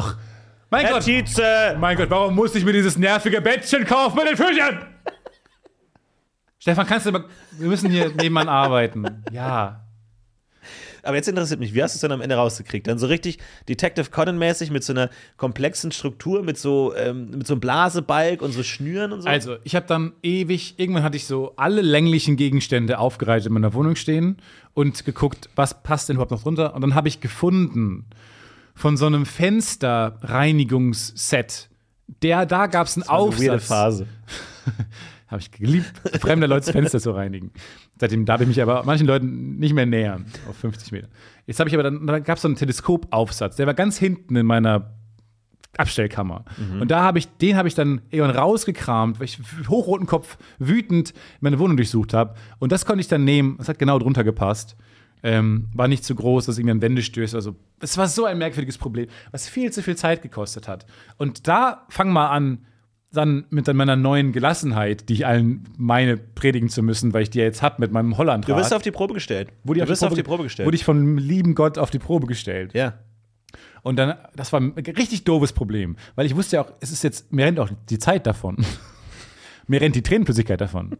Mein Herr Gott! Tietze! Mein Gott, warum musste ich mir dieses nervige Bettchen kaufen mit den Füßchen? Stefan, kannst du mal. Wir müssen hier nebenan arbeiten. Ja. Aber jetzt interessiert mich, wie hast du es dann am Ende rausgekriegt? Dann so richtig Detective Conan-mäßig mit so einer komplexen Struktur, mit so, ähm, mit so einem Blasebalg und so Schnüren und so? Also, ich habe dann ewig, irgendwann hatte ich so alle länglichen Gegenstände aufgereiht in meiner Wohnung stehen und geguckt, was passt denn überhaupt noch drunter. Und dann habe ich gefunden von so einem Fensterreinigungsset. Der, da gab es einen Eine weirde Aufsatz. Phase. Habe ich geliebt, fremde Leute Fenster zu reinigen. Seitdem darf ich mich aber manchen Leuten nicht mehr nähern, auf 50 Meter. Jetzt habe ich aber dann, dann gab es so einen Teleskopaufsatz, der war ganz hinten in meiner Abstellkammer. Und da habe ich, den habe ich dann irgendwann rausgekramt, weil ich hochroten Kopf wütend meine Wohnung durchsucht habe. Und das konnte ich dann nehmen. Das hat genau drunter gepasst. Ähm, war nicht zu groß, dass irgendwie an Wände stößt. Also, es war so ein merkwürdiges Problem, was viel zu viel Zeit gekostet hat. Und da fang mal an, dann mit meiner neuen Gelassenheit, die ich allen meine, predigen zu müssen, weil ich die ja jetzt hab mit meinem holland Du bist auf die Probe gestellt. wurde du bist auf die Probe gestellt. Wurde ich vom lieben Gott auf die Probe gestellt. ja. Und dann, das war ein richtig doofes Problem, weil ich wusste ja auch, es ist jetzt, mir rennt auch die Zeit davon. Mir rennt die Tränenflüssigkeit davon.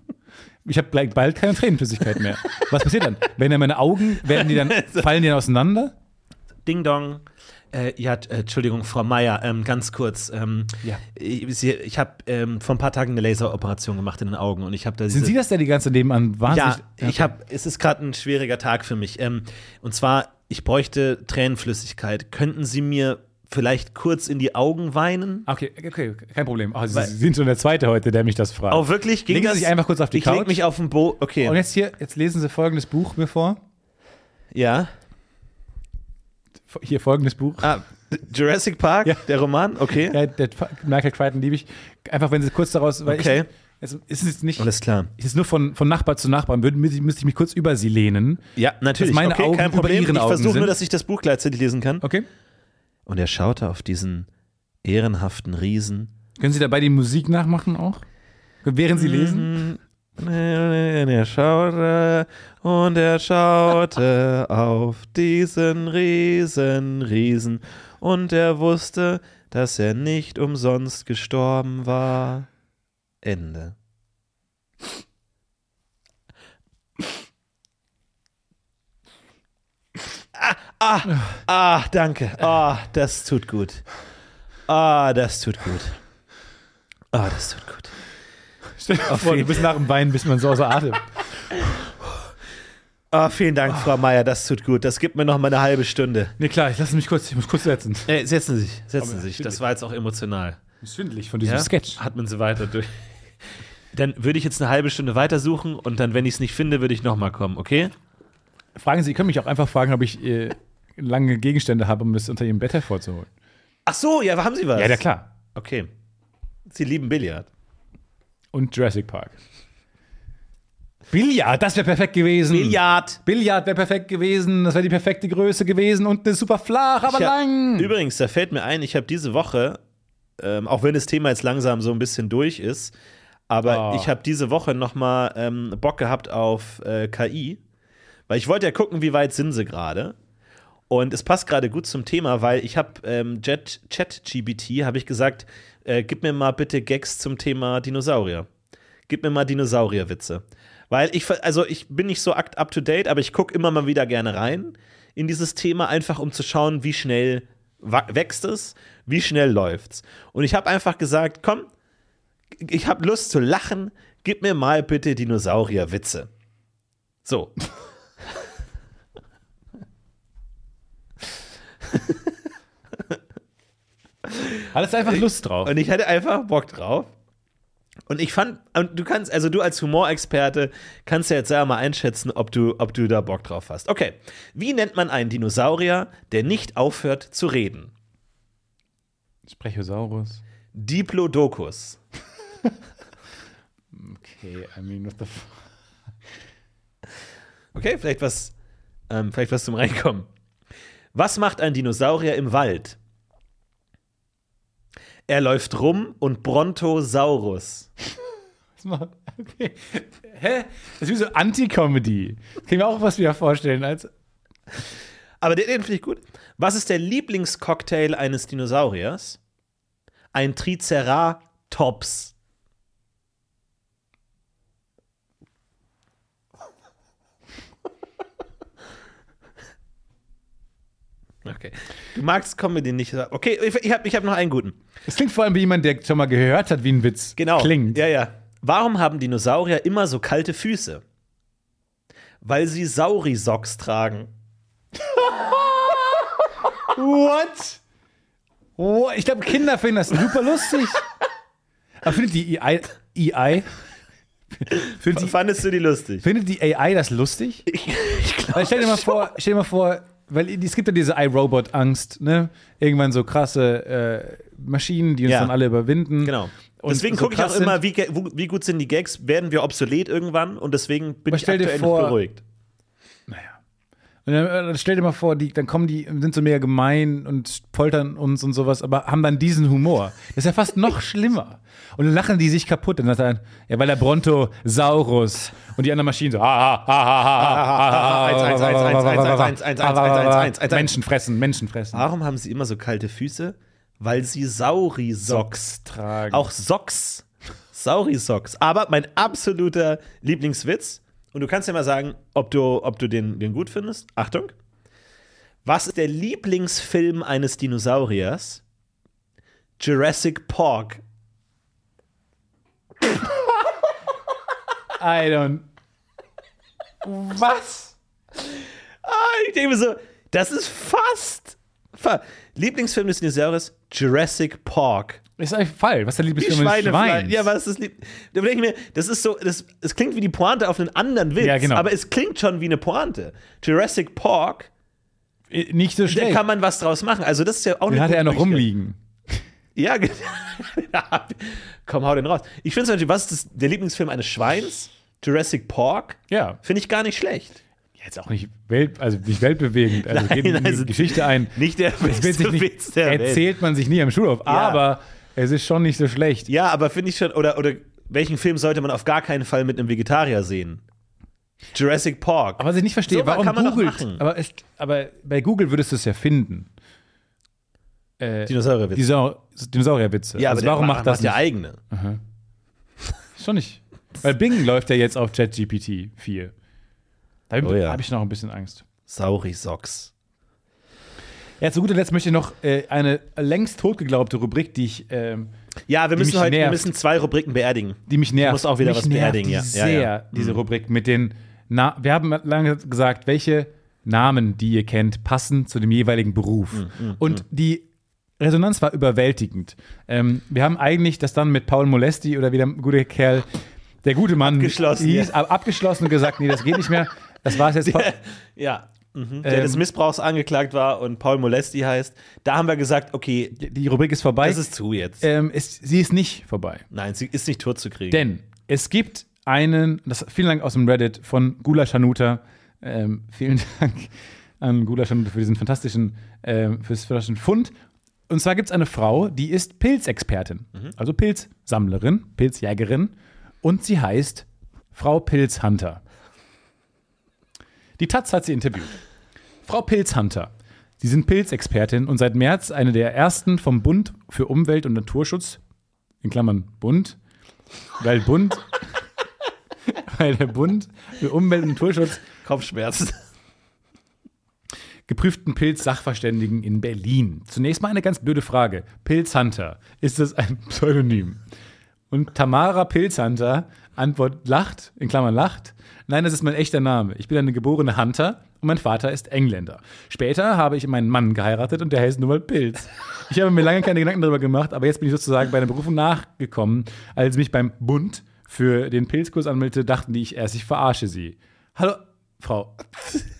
Ich habe gleich bald keine Tränenflüssigkeit mehr. Was passiert dann? Werden dann meine Augen, werden die dann, fallen die dann auseinander? Ding Dong. Äh, ja, äh, Entschuldigung, Frau Meier, ähm, ganz kurz. Ähm, Ja. Ich, ich habe ähm, vor ein paar Tagen eine Laseroperation gemacht in den Augen und ich habe da Sind Sie das, der die ganze nebenan wahnsinnig. Ja, ich habe. Es ist gerade ein schwieriger Tag für mich. Ähm, und zwar, ich bräuchte Tränenflüssigkeit. Könnten Sie mir vielleicht kurz in die Augen weinen? Okay, okay, kein Problem. Oh, Sie, Weil- Sie sind schon der Zweite heute, der mich das fragt. Oh, wirklich? Ging Legen Sie das? sich einfach kurz auf die ich leg Couch. mich auf den Bo. Okay. Und jetzt hier, jetzt lesen Sie folgendes Buch mir vor. ja. Hier folgendes Buch. Ah, Jurassic Park, Ja. der Roman? Okay. Ja, der Michael Crichton liebe ich. Einfach, wenn Sie kurz daraus. Okay. Ich, es ist jetzt nicht. Alles klar. Es ist nur von, von Nachbar zu Nachbar. Würde, müsste müsste ich mich kurz über Sie lehnen. Ja, natürlich. Dass meine okay, Augen kein über Problem. Ihren ich versuche nur, dass ich das Buch gleichzeitig lesen kann. Okay. Und er schaute auf diesen ehrenhaften Riesen. Können Sie dabei die Musik nachmachen auch? Während Sie lesen? Und er schaute und er schaute auf diesen Riesen, Riesen. Und er wusste, dass er nicht umsonst gestorben war. Ende. Ah, ah, danke. Ah, das tut gut. Ah, das tut gut. Ah, das tut gut. Stell dir vor, du bist nach dem Weinen, bis man so außer Atem. Ah, vielen Dank, Frau Meier, das tut gut. Das gibt mir noch mal eine halbe Stunde. Nee, klar, ich lasse mich kurz, ich muss kurz setzen. Äh, setzen Sie sich, setzen Aber Sie sich. Das war jetzt auch emotional. Schwindelig von diesem Ja? Sketch. Hat man so weiter durch. Dann würde ich jetzt eine halbe Stunde weitersuchen und dann, wenn ich es nicht finde, würde ich noch mal kommen, okay? Fragen Sie, Sie können mich auch einfach fragen, ob ich äh, lange Gegenstände habe, um das unter Ihrem Bett hervorzuholen. Ach so, ja, haben Sie was? Ja, ja, klar. Okay. Sie lieben Billard. Und Jurassic Park. Billard, das wäre perfekt gewesen. Billard. Billard wäre perfekt gewesen, das wäre die perfekte Größe gewesen und eine super flach, aber hab- lang. Übrigens, da fällt mir ein, ich habe diese Woche, ähm, auch wenn das Thema jetzt langsam so ein bisschen durch ist, aber Oh. ich habe diese Woche noch mal ähm, Bock gehabt auf äh, KI, weil ich wollte ja gucken, wie weit sind sie gerade. Und es passt gerade gut zum Thema, weil ich habe ähm, ChatGPT, habe ich gesagt, äh, gib mir mal bitte Gags zum Thema Dinosaurier. Gib mir mal Dinosaurierwitze. Weil ich, also ich bin nicht so up to date, aber ich gucke immer mal wieder gerne rein in dieses Thema, einfach um zu schauen, wie schnell wächst es, wie schnell läuft's. Und ich habe einfach gesagt, komm, ich habe Lust zu lachen, gib mir mal bitte Dinosaurierwitze. So. Alles einfach Lust drauf. Und ich hatte einfach Bock drauf. Und ich fand, und du kannst, also du als Humorexperte, kannst ja jetzt selber mal einschätzen, ob du, ob du da Bock drauf hast. Okay. Wie nennt man einen Dinosaurier, der nicht aufhört zu reden? Sprechosaurus. Diplodocus. Okay, I mean, what the f Okay, vielleicht was, ähm, vielleicht was zum Reinkommen. Was macht ein Dinosaurier im Wald? Er läuft rum und Brontosaurus. Was macht- Okay. Hä? Das ist wie so Anti-Comedy. Kann ich mir auch was wieder vorstellen als. Aber den, den finde ich gut. Was ist der Lieblingscocktail eines Dinosauriers? Ein Triceratops. Okay. Du magst Comedy nicht. Okay, ich, habe ich hab noch einen guten. Es klingt vor allem wie jemand, der schon mal gehört hat, wie ein Witz Genau. klingt. Ja, ja. Warum haben Dinosaurier immer so kalte Füße? Weil sie Saurisocks tragen. What? Oh, ich glaube, Kinder finden das super lustig. Aber findet die AI, AI findet, die, Fandest du die lustig? findet die AI das lustig? Ich, ich glaube. Stell dir mal vor, stell dir mal vor, weil es gibt ja diese iRobot-Angst, ne? Irgendwann so krasse äh, Maschinen, die uns Ja. dann alle überwinden. Genau. Und deswegen so gucke ich auch immer, wie, wie gut sind die Gags, werden wir obsolet irgendwann und deswegen bin ich aktuell vor- beruhigt. Und dann, stell dir mal vor, die, dann kommen die, sind so mega gemein und foltern uns und sowas, aber haben dann diesen Humor. Das ist ja fast noch schlimmer. Und dann lachen die sich kaputt. Und dann sagt er, ja, weil der Bronto Saurus und die anderen Maschinen so, ha, ha, ha, ha, ha, Menschen fressen, Menschen fressen. Warum haben sie immer so kalte Füße? Weil sie Sauri-Socks tragen. Auch Socks. Sauri-Socks. Aber mein absoluter Lieblingswitz und du kannst ja mal sagen, ob du, ob du den, den gut findest. Achtung. Was ist der Lieblingsfilm eines Dinosauriers? Jurassic Park. I don't. Was? Ah, ich denke mir so, das ist fast. fa- Lieblingsfilm des Dinosauriers? Jurassic Park. Ist eigentlich falsch. Was ist der Lieblingsfilm eines Schweinefleisch. Schweins? Ja, was ist das lieb? Da denke ich mir, das ist so, das, es klingt wie die Pointe auf einen anderen Witz, Ja, genau. aber es klingt schon wie eine Pointe. Jurassic Park, Nicht so da schlecht. kann man was draus machen. Also das ist ja auch Den eine hatte er noch rumliegen. Ja, genau. Komm, hau den raus. Ich finde zum Beispiel, was ist das, der Lieblingsfilm eines Schweins? Jurassic Park? Ja. Finde ich gar nicht schlecht. Jetzt auch nicht Welt, also nicht weltbewegend. Also Nein, geht in die also Geschichte ein. Nicht der beste nicht, Witz der Welt. erzählt man sich nie am Schulhof, aber es ist schon nicht so schlecht. Ja, aber finde ich schon, oder, oder welchen Film sollte man auf gar keinen Fall mit einem Vegetarier sehen? Jurassic Park. Aber was ich nicht verstehe, So warum googelt, aber, es, aber bei Google würdest du es ja finden. Äh, Dinosaurierwitz. Dinosaur Dinosaurierwitze. ja, also aber warum der macht das der nicht? eigene? Schon nicht. Weil Bing läuft ja jetzt auf ChatGPT 4. Da Oh ja. habe ich noch ein bisschen Angst. Saurisocks. Ja, zu guter Letzt möchte ich noch äh, eine längst totgeglaubte Rubrik, die ich, ähm, Ja, wir müssen heute wir müssen zwei Rubriken beerdigen. die mich nervt. musst auch wieder mich was beerdigen, ja. Ja, sehr, ja. Mhm. diese Rubrik mit den Na Wir haben lange gesagt, welche Namen, die ihr kennt, passen zu dem jeweiligen Beruf. Mhm, Und die Resonanz war überwältigend. Ähm, wir haben eigentlich das dann mit Paul Molesti oder wie der gute Kerl, der gute Mann Abgeschlossen, hieß, ja. ab- abgeschlossen und gesagt, nee, das geht nicht mehr. Das war es jetzt. Paul- Ja. Mhm. Der Ähm, des Missbrauchs angeklagt war und Paul Molesti heißt. Da haben wir gesagt, okay, Die Rubrik ist vorbei. das ist zu jetzt. ähm, ist, sie ist nicht vorbei. Nein, sie ist nicht tot zu kriegen. Denn es gibt einen, das vielen Dank aus dem Reddit von Gula Shanuta. Ähm, vielen Dank an Gula Shanuta für diesen fantastischen, ähm, fürs fantastischen Fund. Und zwar gibt es eine Frau, die ist Pilzexpertin, also Pilzsammlerin, Pilzjägerin. Und sie heißt Frau Pilzhunter. Die Taz hat sie interviewt. Frau Pilzhunter. Sie sind Pilzexpertin und seit März eine der ersten vom Bund für Umwelt und Naturschutz, in Klammern Bund, weil Bund, weil der Bund für Umwelt und Naturschutz Kopfschmerzen. geprüften Pilz-Sachverständigen in Berlin. Zunächst mal eine ganz blöde Frage. Pilzhunter, ist das ein Pseudonym? Und Tamara Pilzhunter antwortet, lacht, in Klammern lacht. Nein, das ist mein echter Name. Ich bin eine geborene Hunter und mein Vater ist Engländer. Später habe ich meinen Mann geheiratet und der heißt nur mal Pilz. Ich habe mir lange keine Gedanken darüber gemacht, aber jetzt bin ich sozusagen bei der Berufung nachgekommen. Als ich mich beim Bund für den Pilzkurs anmeldete, dachten die ich erst, ich verarsche sie. Hallo, Frau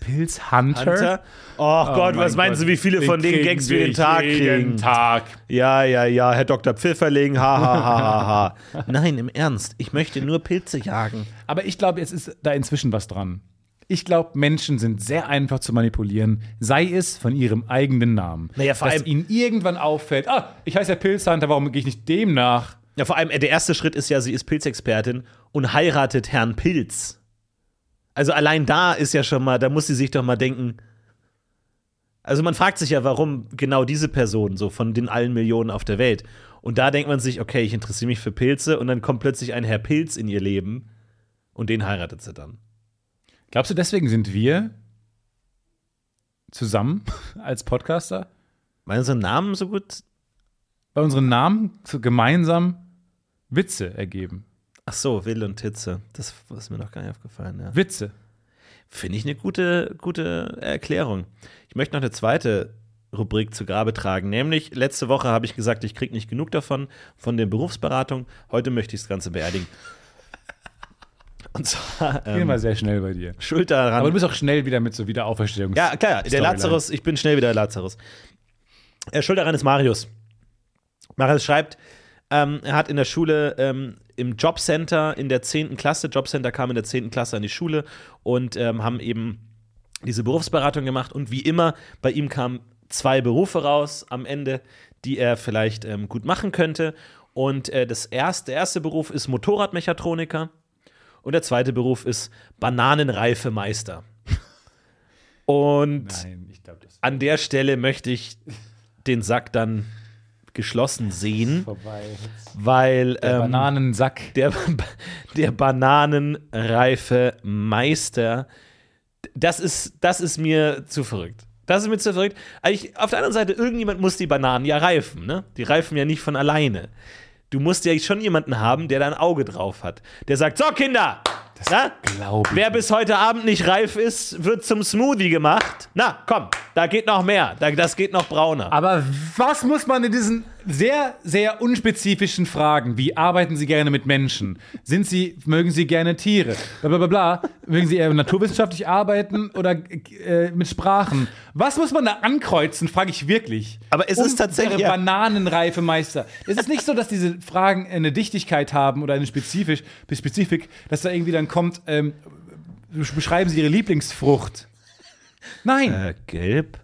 Pilzhunter? Hunter. Oh, Gott, mein was meinen Gott, Sie, wie viele den von den Gags wir den Tag jeden kriegen? Tag. Ja, ja, ja, Herr Dr. Pfifferling, ha, ha, ha, ha, ha. Nein, im Ernst, ich möchte nur Pilze jagen. Aber ich glaube, es ist da inzwischen was dran. Ich glaube, Menschen sind sehr einfach zu manipulieren, sei es von ihrem eigenen Namen. Naja, vor Dass allem- ihnen irgendwann auffällt, ah, ich heiße ja Pilzhunter, warum gehe ich nicht dem nach? Ja, vor allem, äh, der erste Schritt ist ja, sie ist Pilzexpertin und heiratet Herrn Pilz. Also allein da ist ja schon mal, da muss sie sich doch mal denken. Also man fragt sich ja, warum genau diese Person so von den allen Millionen auf der Welt. Und da denkt man sich, okay, ich interessiere mich für Pilze und dann kommt plötzlich ein Herr Pilz in ihr Leben und den heiratet sie dann. Glaubst du, deswegen sind wir zusammen als Podcaster? Weil so Namen so gut. Bei unseren Namen so gemeinsam Witze ergeben. Ach so, Will und Titze. Das ist mir noch gar nicht aufgefallen, ja. Witze. Finde ich eine gute, gute Erklärung. Ich möchte noch eine zweite Rubrik zu Grabe tragen. Nämlich, letzte Woche habe ich gesagt, ich kriege nicht genug davon, von der Berufsberatung. Heute möchte ich das Ganze beerdigen. Und zwar Gehen ähm, wir sehr schnell bei dir. Schulter ran. Aber du bist auch schnell wieder mit so Wiederauferstehung. Ja, klar, der Storyline. Lazarus, ich bin schnell wieder Lazarus. Er Schuld daran ist Marius. Marius schreibt, ähm, er hat in der Schule ähm, im Jobcenter in der 10. Klasse, Jobcenter kam in der 10. Klasse an die Schule und ähm, haben eben diese Berufsberatung gemacht und wie immer, bei ihm kamen zwei Berufe raus am Ende, die er vielleicht ähm, gut machen könnte. Und äh, das erste, der erste Beruf ist Motorradmechatroniker und der zweite Beruf ist Bananenreifemeister. Und Nein, ist an der Stelle möchte ich den Sack dann geschlossen sehen, vorbei. weil Der ähm, Bananensack. der, der Bananenreife Meister, das ist, das ist mir zu verrückt. Das ist mir zu verrückt. Eigentlich, auf der anderen Seite, irgendjemand muss die Bananen ja reifen, ne? Die reifen ja nicht von alleine. Du musst ja schon jemanden haben, der da ein Auge drauf hat. Der sagt: So, Kinder! Na, glaub ich wer bis heute Abend nicht reif ist, wird zum Smoothie gemacht. Na, komm, da geht noch mehr. Da, das geht noch brauner. Aber was muss man in diesen sehr, sehr unspezifischen Fragen, wie arbeiten Sie gerne mit Menschen? Sind Sie, mögen Sie gerne Tiere? Bla bla bla bla. Mögen Sie eher naturwissenschaftlich arbeiten oder äh, mit Sprachen? Was muss man da ankreuzen, frage ich wirklich. Aber es ist tatsächlich- ja. Bananenreife Meister. Es ist nicht so, dass diese Fragen eine Dichtigkeit haben oder eine spezifisch, Spezifik, dass da irgendwie dann kommt, ähm, beschreiben Sie Ihre Lieblingsfrucht. Nein. Äh, gelb,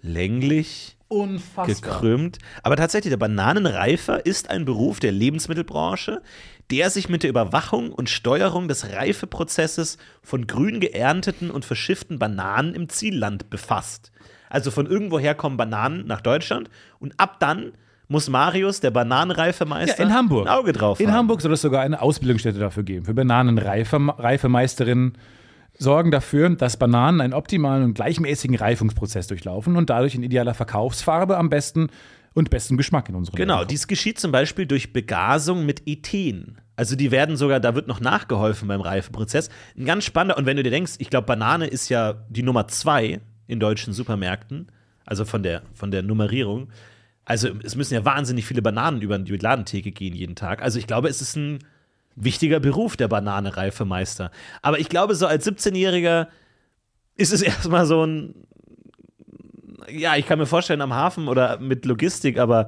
länglich. Unfassbar. gekrümmt. Aber tatsächlich, der Bananenreifer ist ein Beruf der Lebensmittelbranche, der sich mit der Überwachung und Steuerung des Reifeprozesses von grün geernteten und verschifften Bananen im Zielland befasst. Also von irgendwoher kommen Bananen nach Deutschland und ab dann muss Marius, der Bananenreifemeister, Ja, in Hamburg. ein Auge drauf In haben. Hamburg soll es sogar eine Ausbildungsstätte dafür geben. Für Bananenreifemeisterinnen sorgen dafür, dass Bananen einen optimalen und gleichmäßigen Reifungsprozess durchlaufen und dadurch in idealer Verkaufsfarbe am besten und besten Geschmack in unseren Genau, Ländern dies geschieht zum Beispiel durch Begasung mit Ethen. Also die werden sogar, da wird noch nachgeholfen beim Reifeprozess. Ein ganz spannender, und wenn du dir denkst, ich glaube, Banane ist ja die Nummer zwei in deutschen Supermärkten, also von der, von der Nummerierung. Also es müssen ja wahnsinnig viele Bananen über die Ladentheke gehen jeden Tag. Also ich glaube, es ist ein wichtiger Beruf, der Banane-Reifemeister. Aber ich glaube, so als 17-Jähriger ist es erstmal so ein ja, ich kann mir vorstellen, am Hafen oder mit Logistik, aber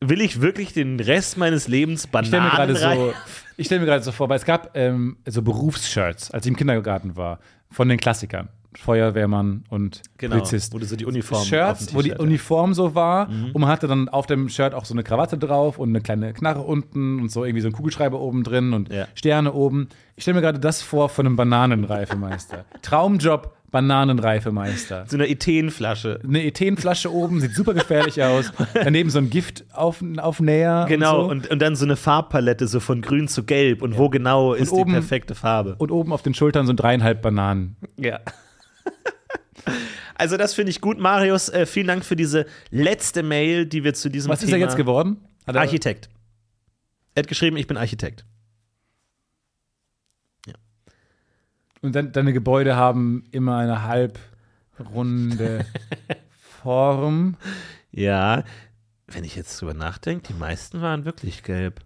will ich wirklich den Rest meines Lebens Ich stelle mir gerade Bananen so, ich stell mir gerade so vor, weil es gab ähm, so Berufsshirts, als ich im Kindergarten war, von den Klassikern. Feuerwehrmann und genau, Polizist. wo du so die Uniform auf Shirts, wo die. Uniform so war Mhm. und man hatte dann auf dem Shirt auch so eine Krawatte drauf und eine kleine Knarre unten und so irgendwie so ein Kugelschreiber oben drin und Ja. Sterne oben. Ich stelle mir gerade das vor von einem Bananenreifemeister. Traumjob Bananenreifemeister. so eine Ethenflasche. Eine Ethenflasche oben, sieht super gefährlich aus. Daneben so ein Giftaufnäher. Genau, Und, so. und, und dann so eine Farbpalette, so von grün zu gelb. Und wo genau ist oben- die perfekte Farbe? und oben auf den Schultern so dreieinhalb Bananen. Ja. Also, das finde ich gut, Marius. Äh, vielen Dank für diese letzte Mail, die wir zu diesem Was Thema. ist er jetzt geworden? Hat Architekt. Er hat geschrieben, ich bin Architekt. Und dann, deine Gebäude haben immer eine halbrunde Form. Ja, wenn ich jetzt drüber nachdenke, die meisten waren wirklich gelb.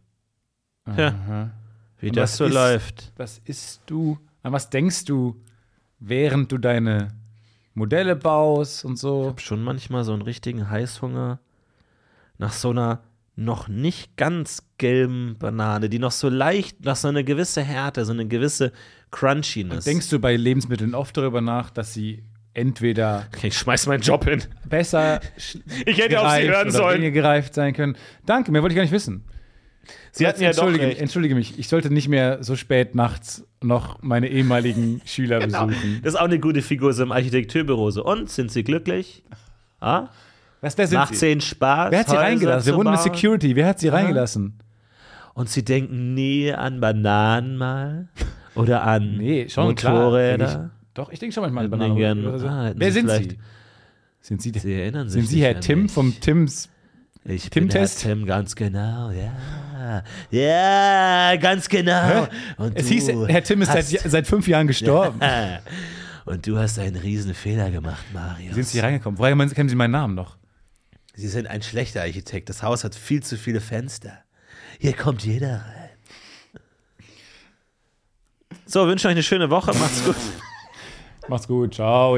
Aha. wie Und das was so ist- läuft. Was isst du? An was denkst du, während du deine Modelle baust und so? Schon manchmal so einen richtigen Heißhunger nach so einer noch nicht ganz gelben Banane, die noch so leicht, nach so einer gewisse Härte, so eine gewisse Crunchiness. Denkst du bei Lebensmitteln oft darüber nach, dass sie entweder ich schmeiß meinen Job hin. besser Ich hätte auf sie hören sollen. gereift sein können? Danke, mehr wollte ich gar nicht wissen. Sie hatten ja doch entschuldige, recht. entschuldige mich, ich sollte nicht mehr so spät nachts noch meine ehemaligen Schüler Genau. besuchen. Das ist auch eine gute Figur so im Architekturbüro. So, und sind Sie glücklich? Ah? Was, wer sind Macht sie? Ihnen Spaß? Wer hat sie Häuser reingelassen? Wir wurden bauen? Security. Wer hat sie reingelassen? Und Sie denken nie an Bananen mal? Oder an Nee, schon klar. Motorräder? Ich, doch, ich denke schon manchmal an Bananen. oder so. ah, hätten Wer Sie sind sie? Sind Sie, Sie erinnern sich sind Sie Herr Tim mich. vom Tims? Ich Tim bin Herr Test? Tim, ganz genau, ja. Ja, ganz genau. Und Es du hieß, Herr Tim ist seit, seit fünf Jahren gestorben. Und du hast einen riesen Fehler gemacht, Marius. Sind Sie reingekommen? Woher meinen- kennen Sie meinen Namen noch? Sie sind ein schlechter Architekt. Das Haus hat viel zu viele Fenster. Hier kommt jeder rein. So, wünsche euch eine schöne Woche. Macht's gut. Macht's gut, ciao.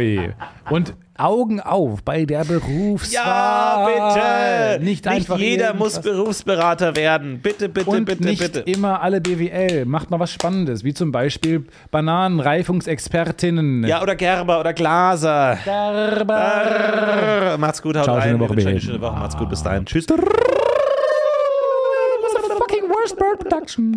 Und Augen auf bei der Berufswahl. Ja, bitte. Nicht, einfach jeder muss. Berufsberater werden. Bitte, bitte, Und bitte, nicht bitte. immer alle BWL. Macht mal was Spannendes, wie zum Beispiel Bananenreifungsexpertinnen. Ja, oder Gerber oder Glaser. Gerber. Brrr. Macht's gut, haut Ciao, rein. schöne Woche, eine schöne Woche. Macht's gut, bis dahin. Tschüss. fucking worst bird production.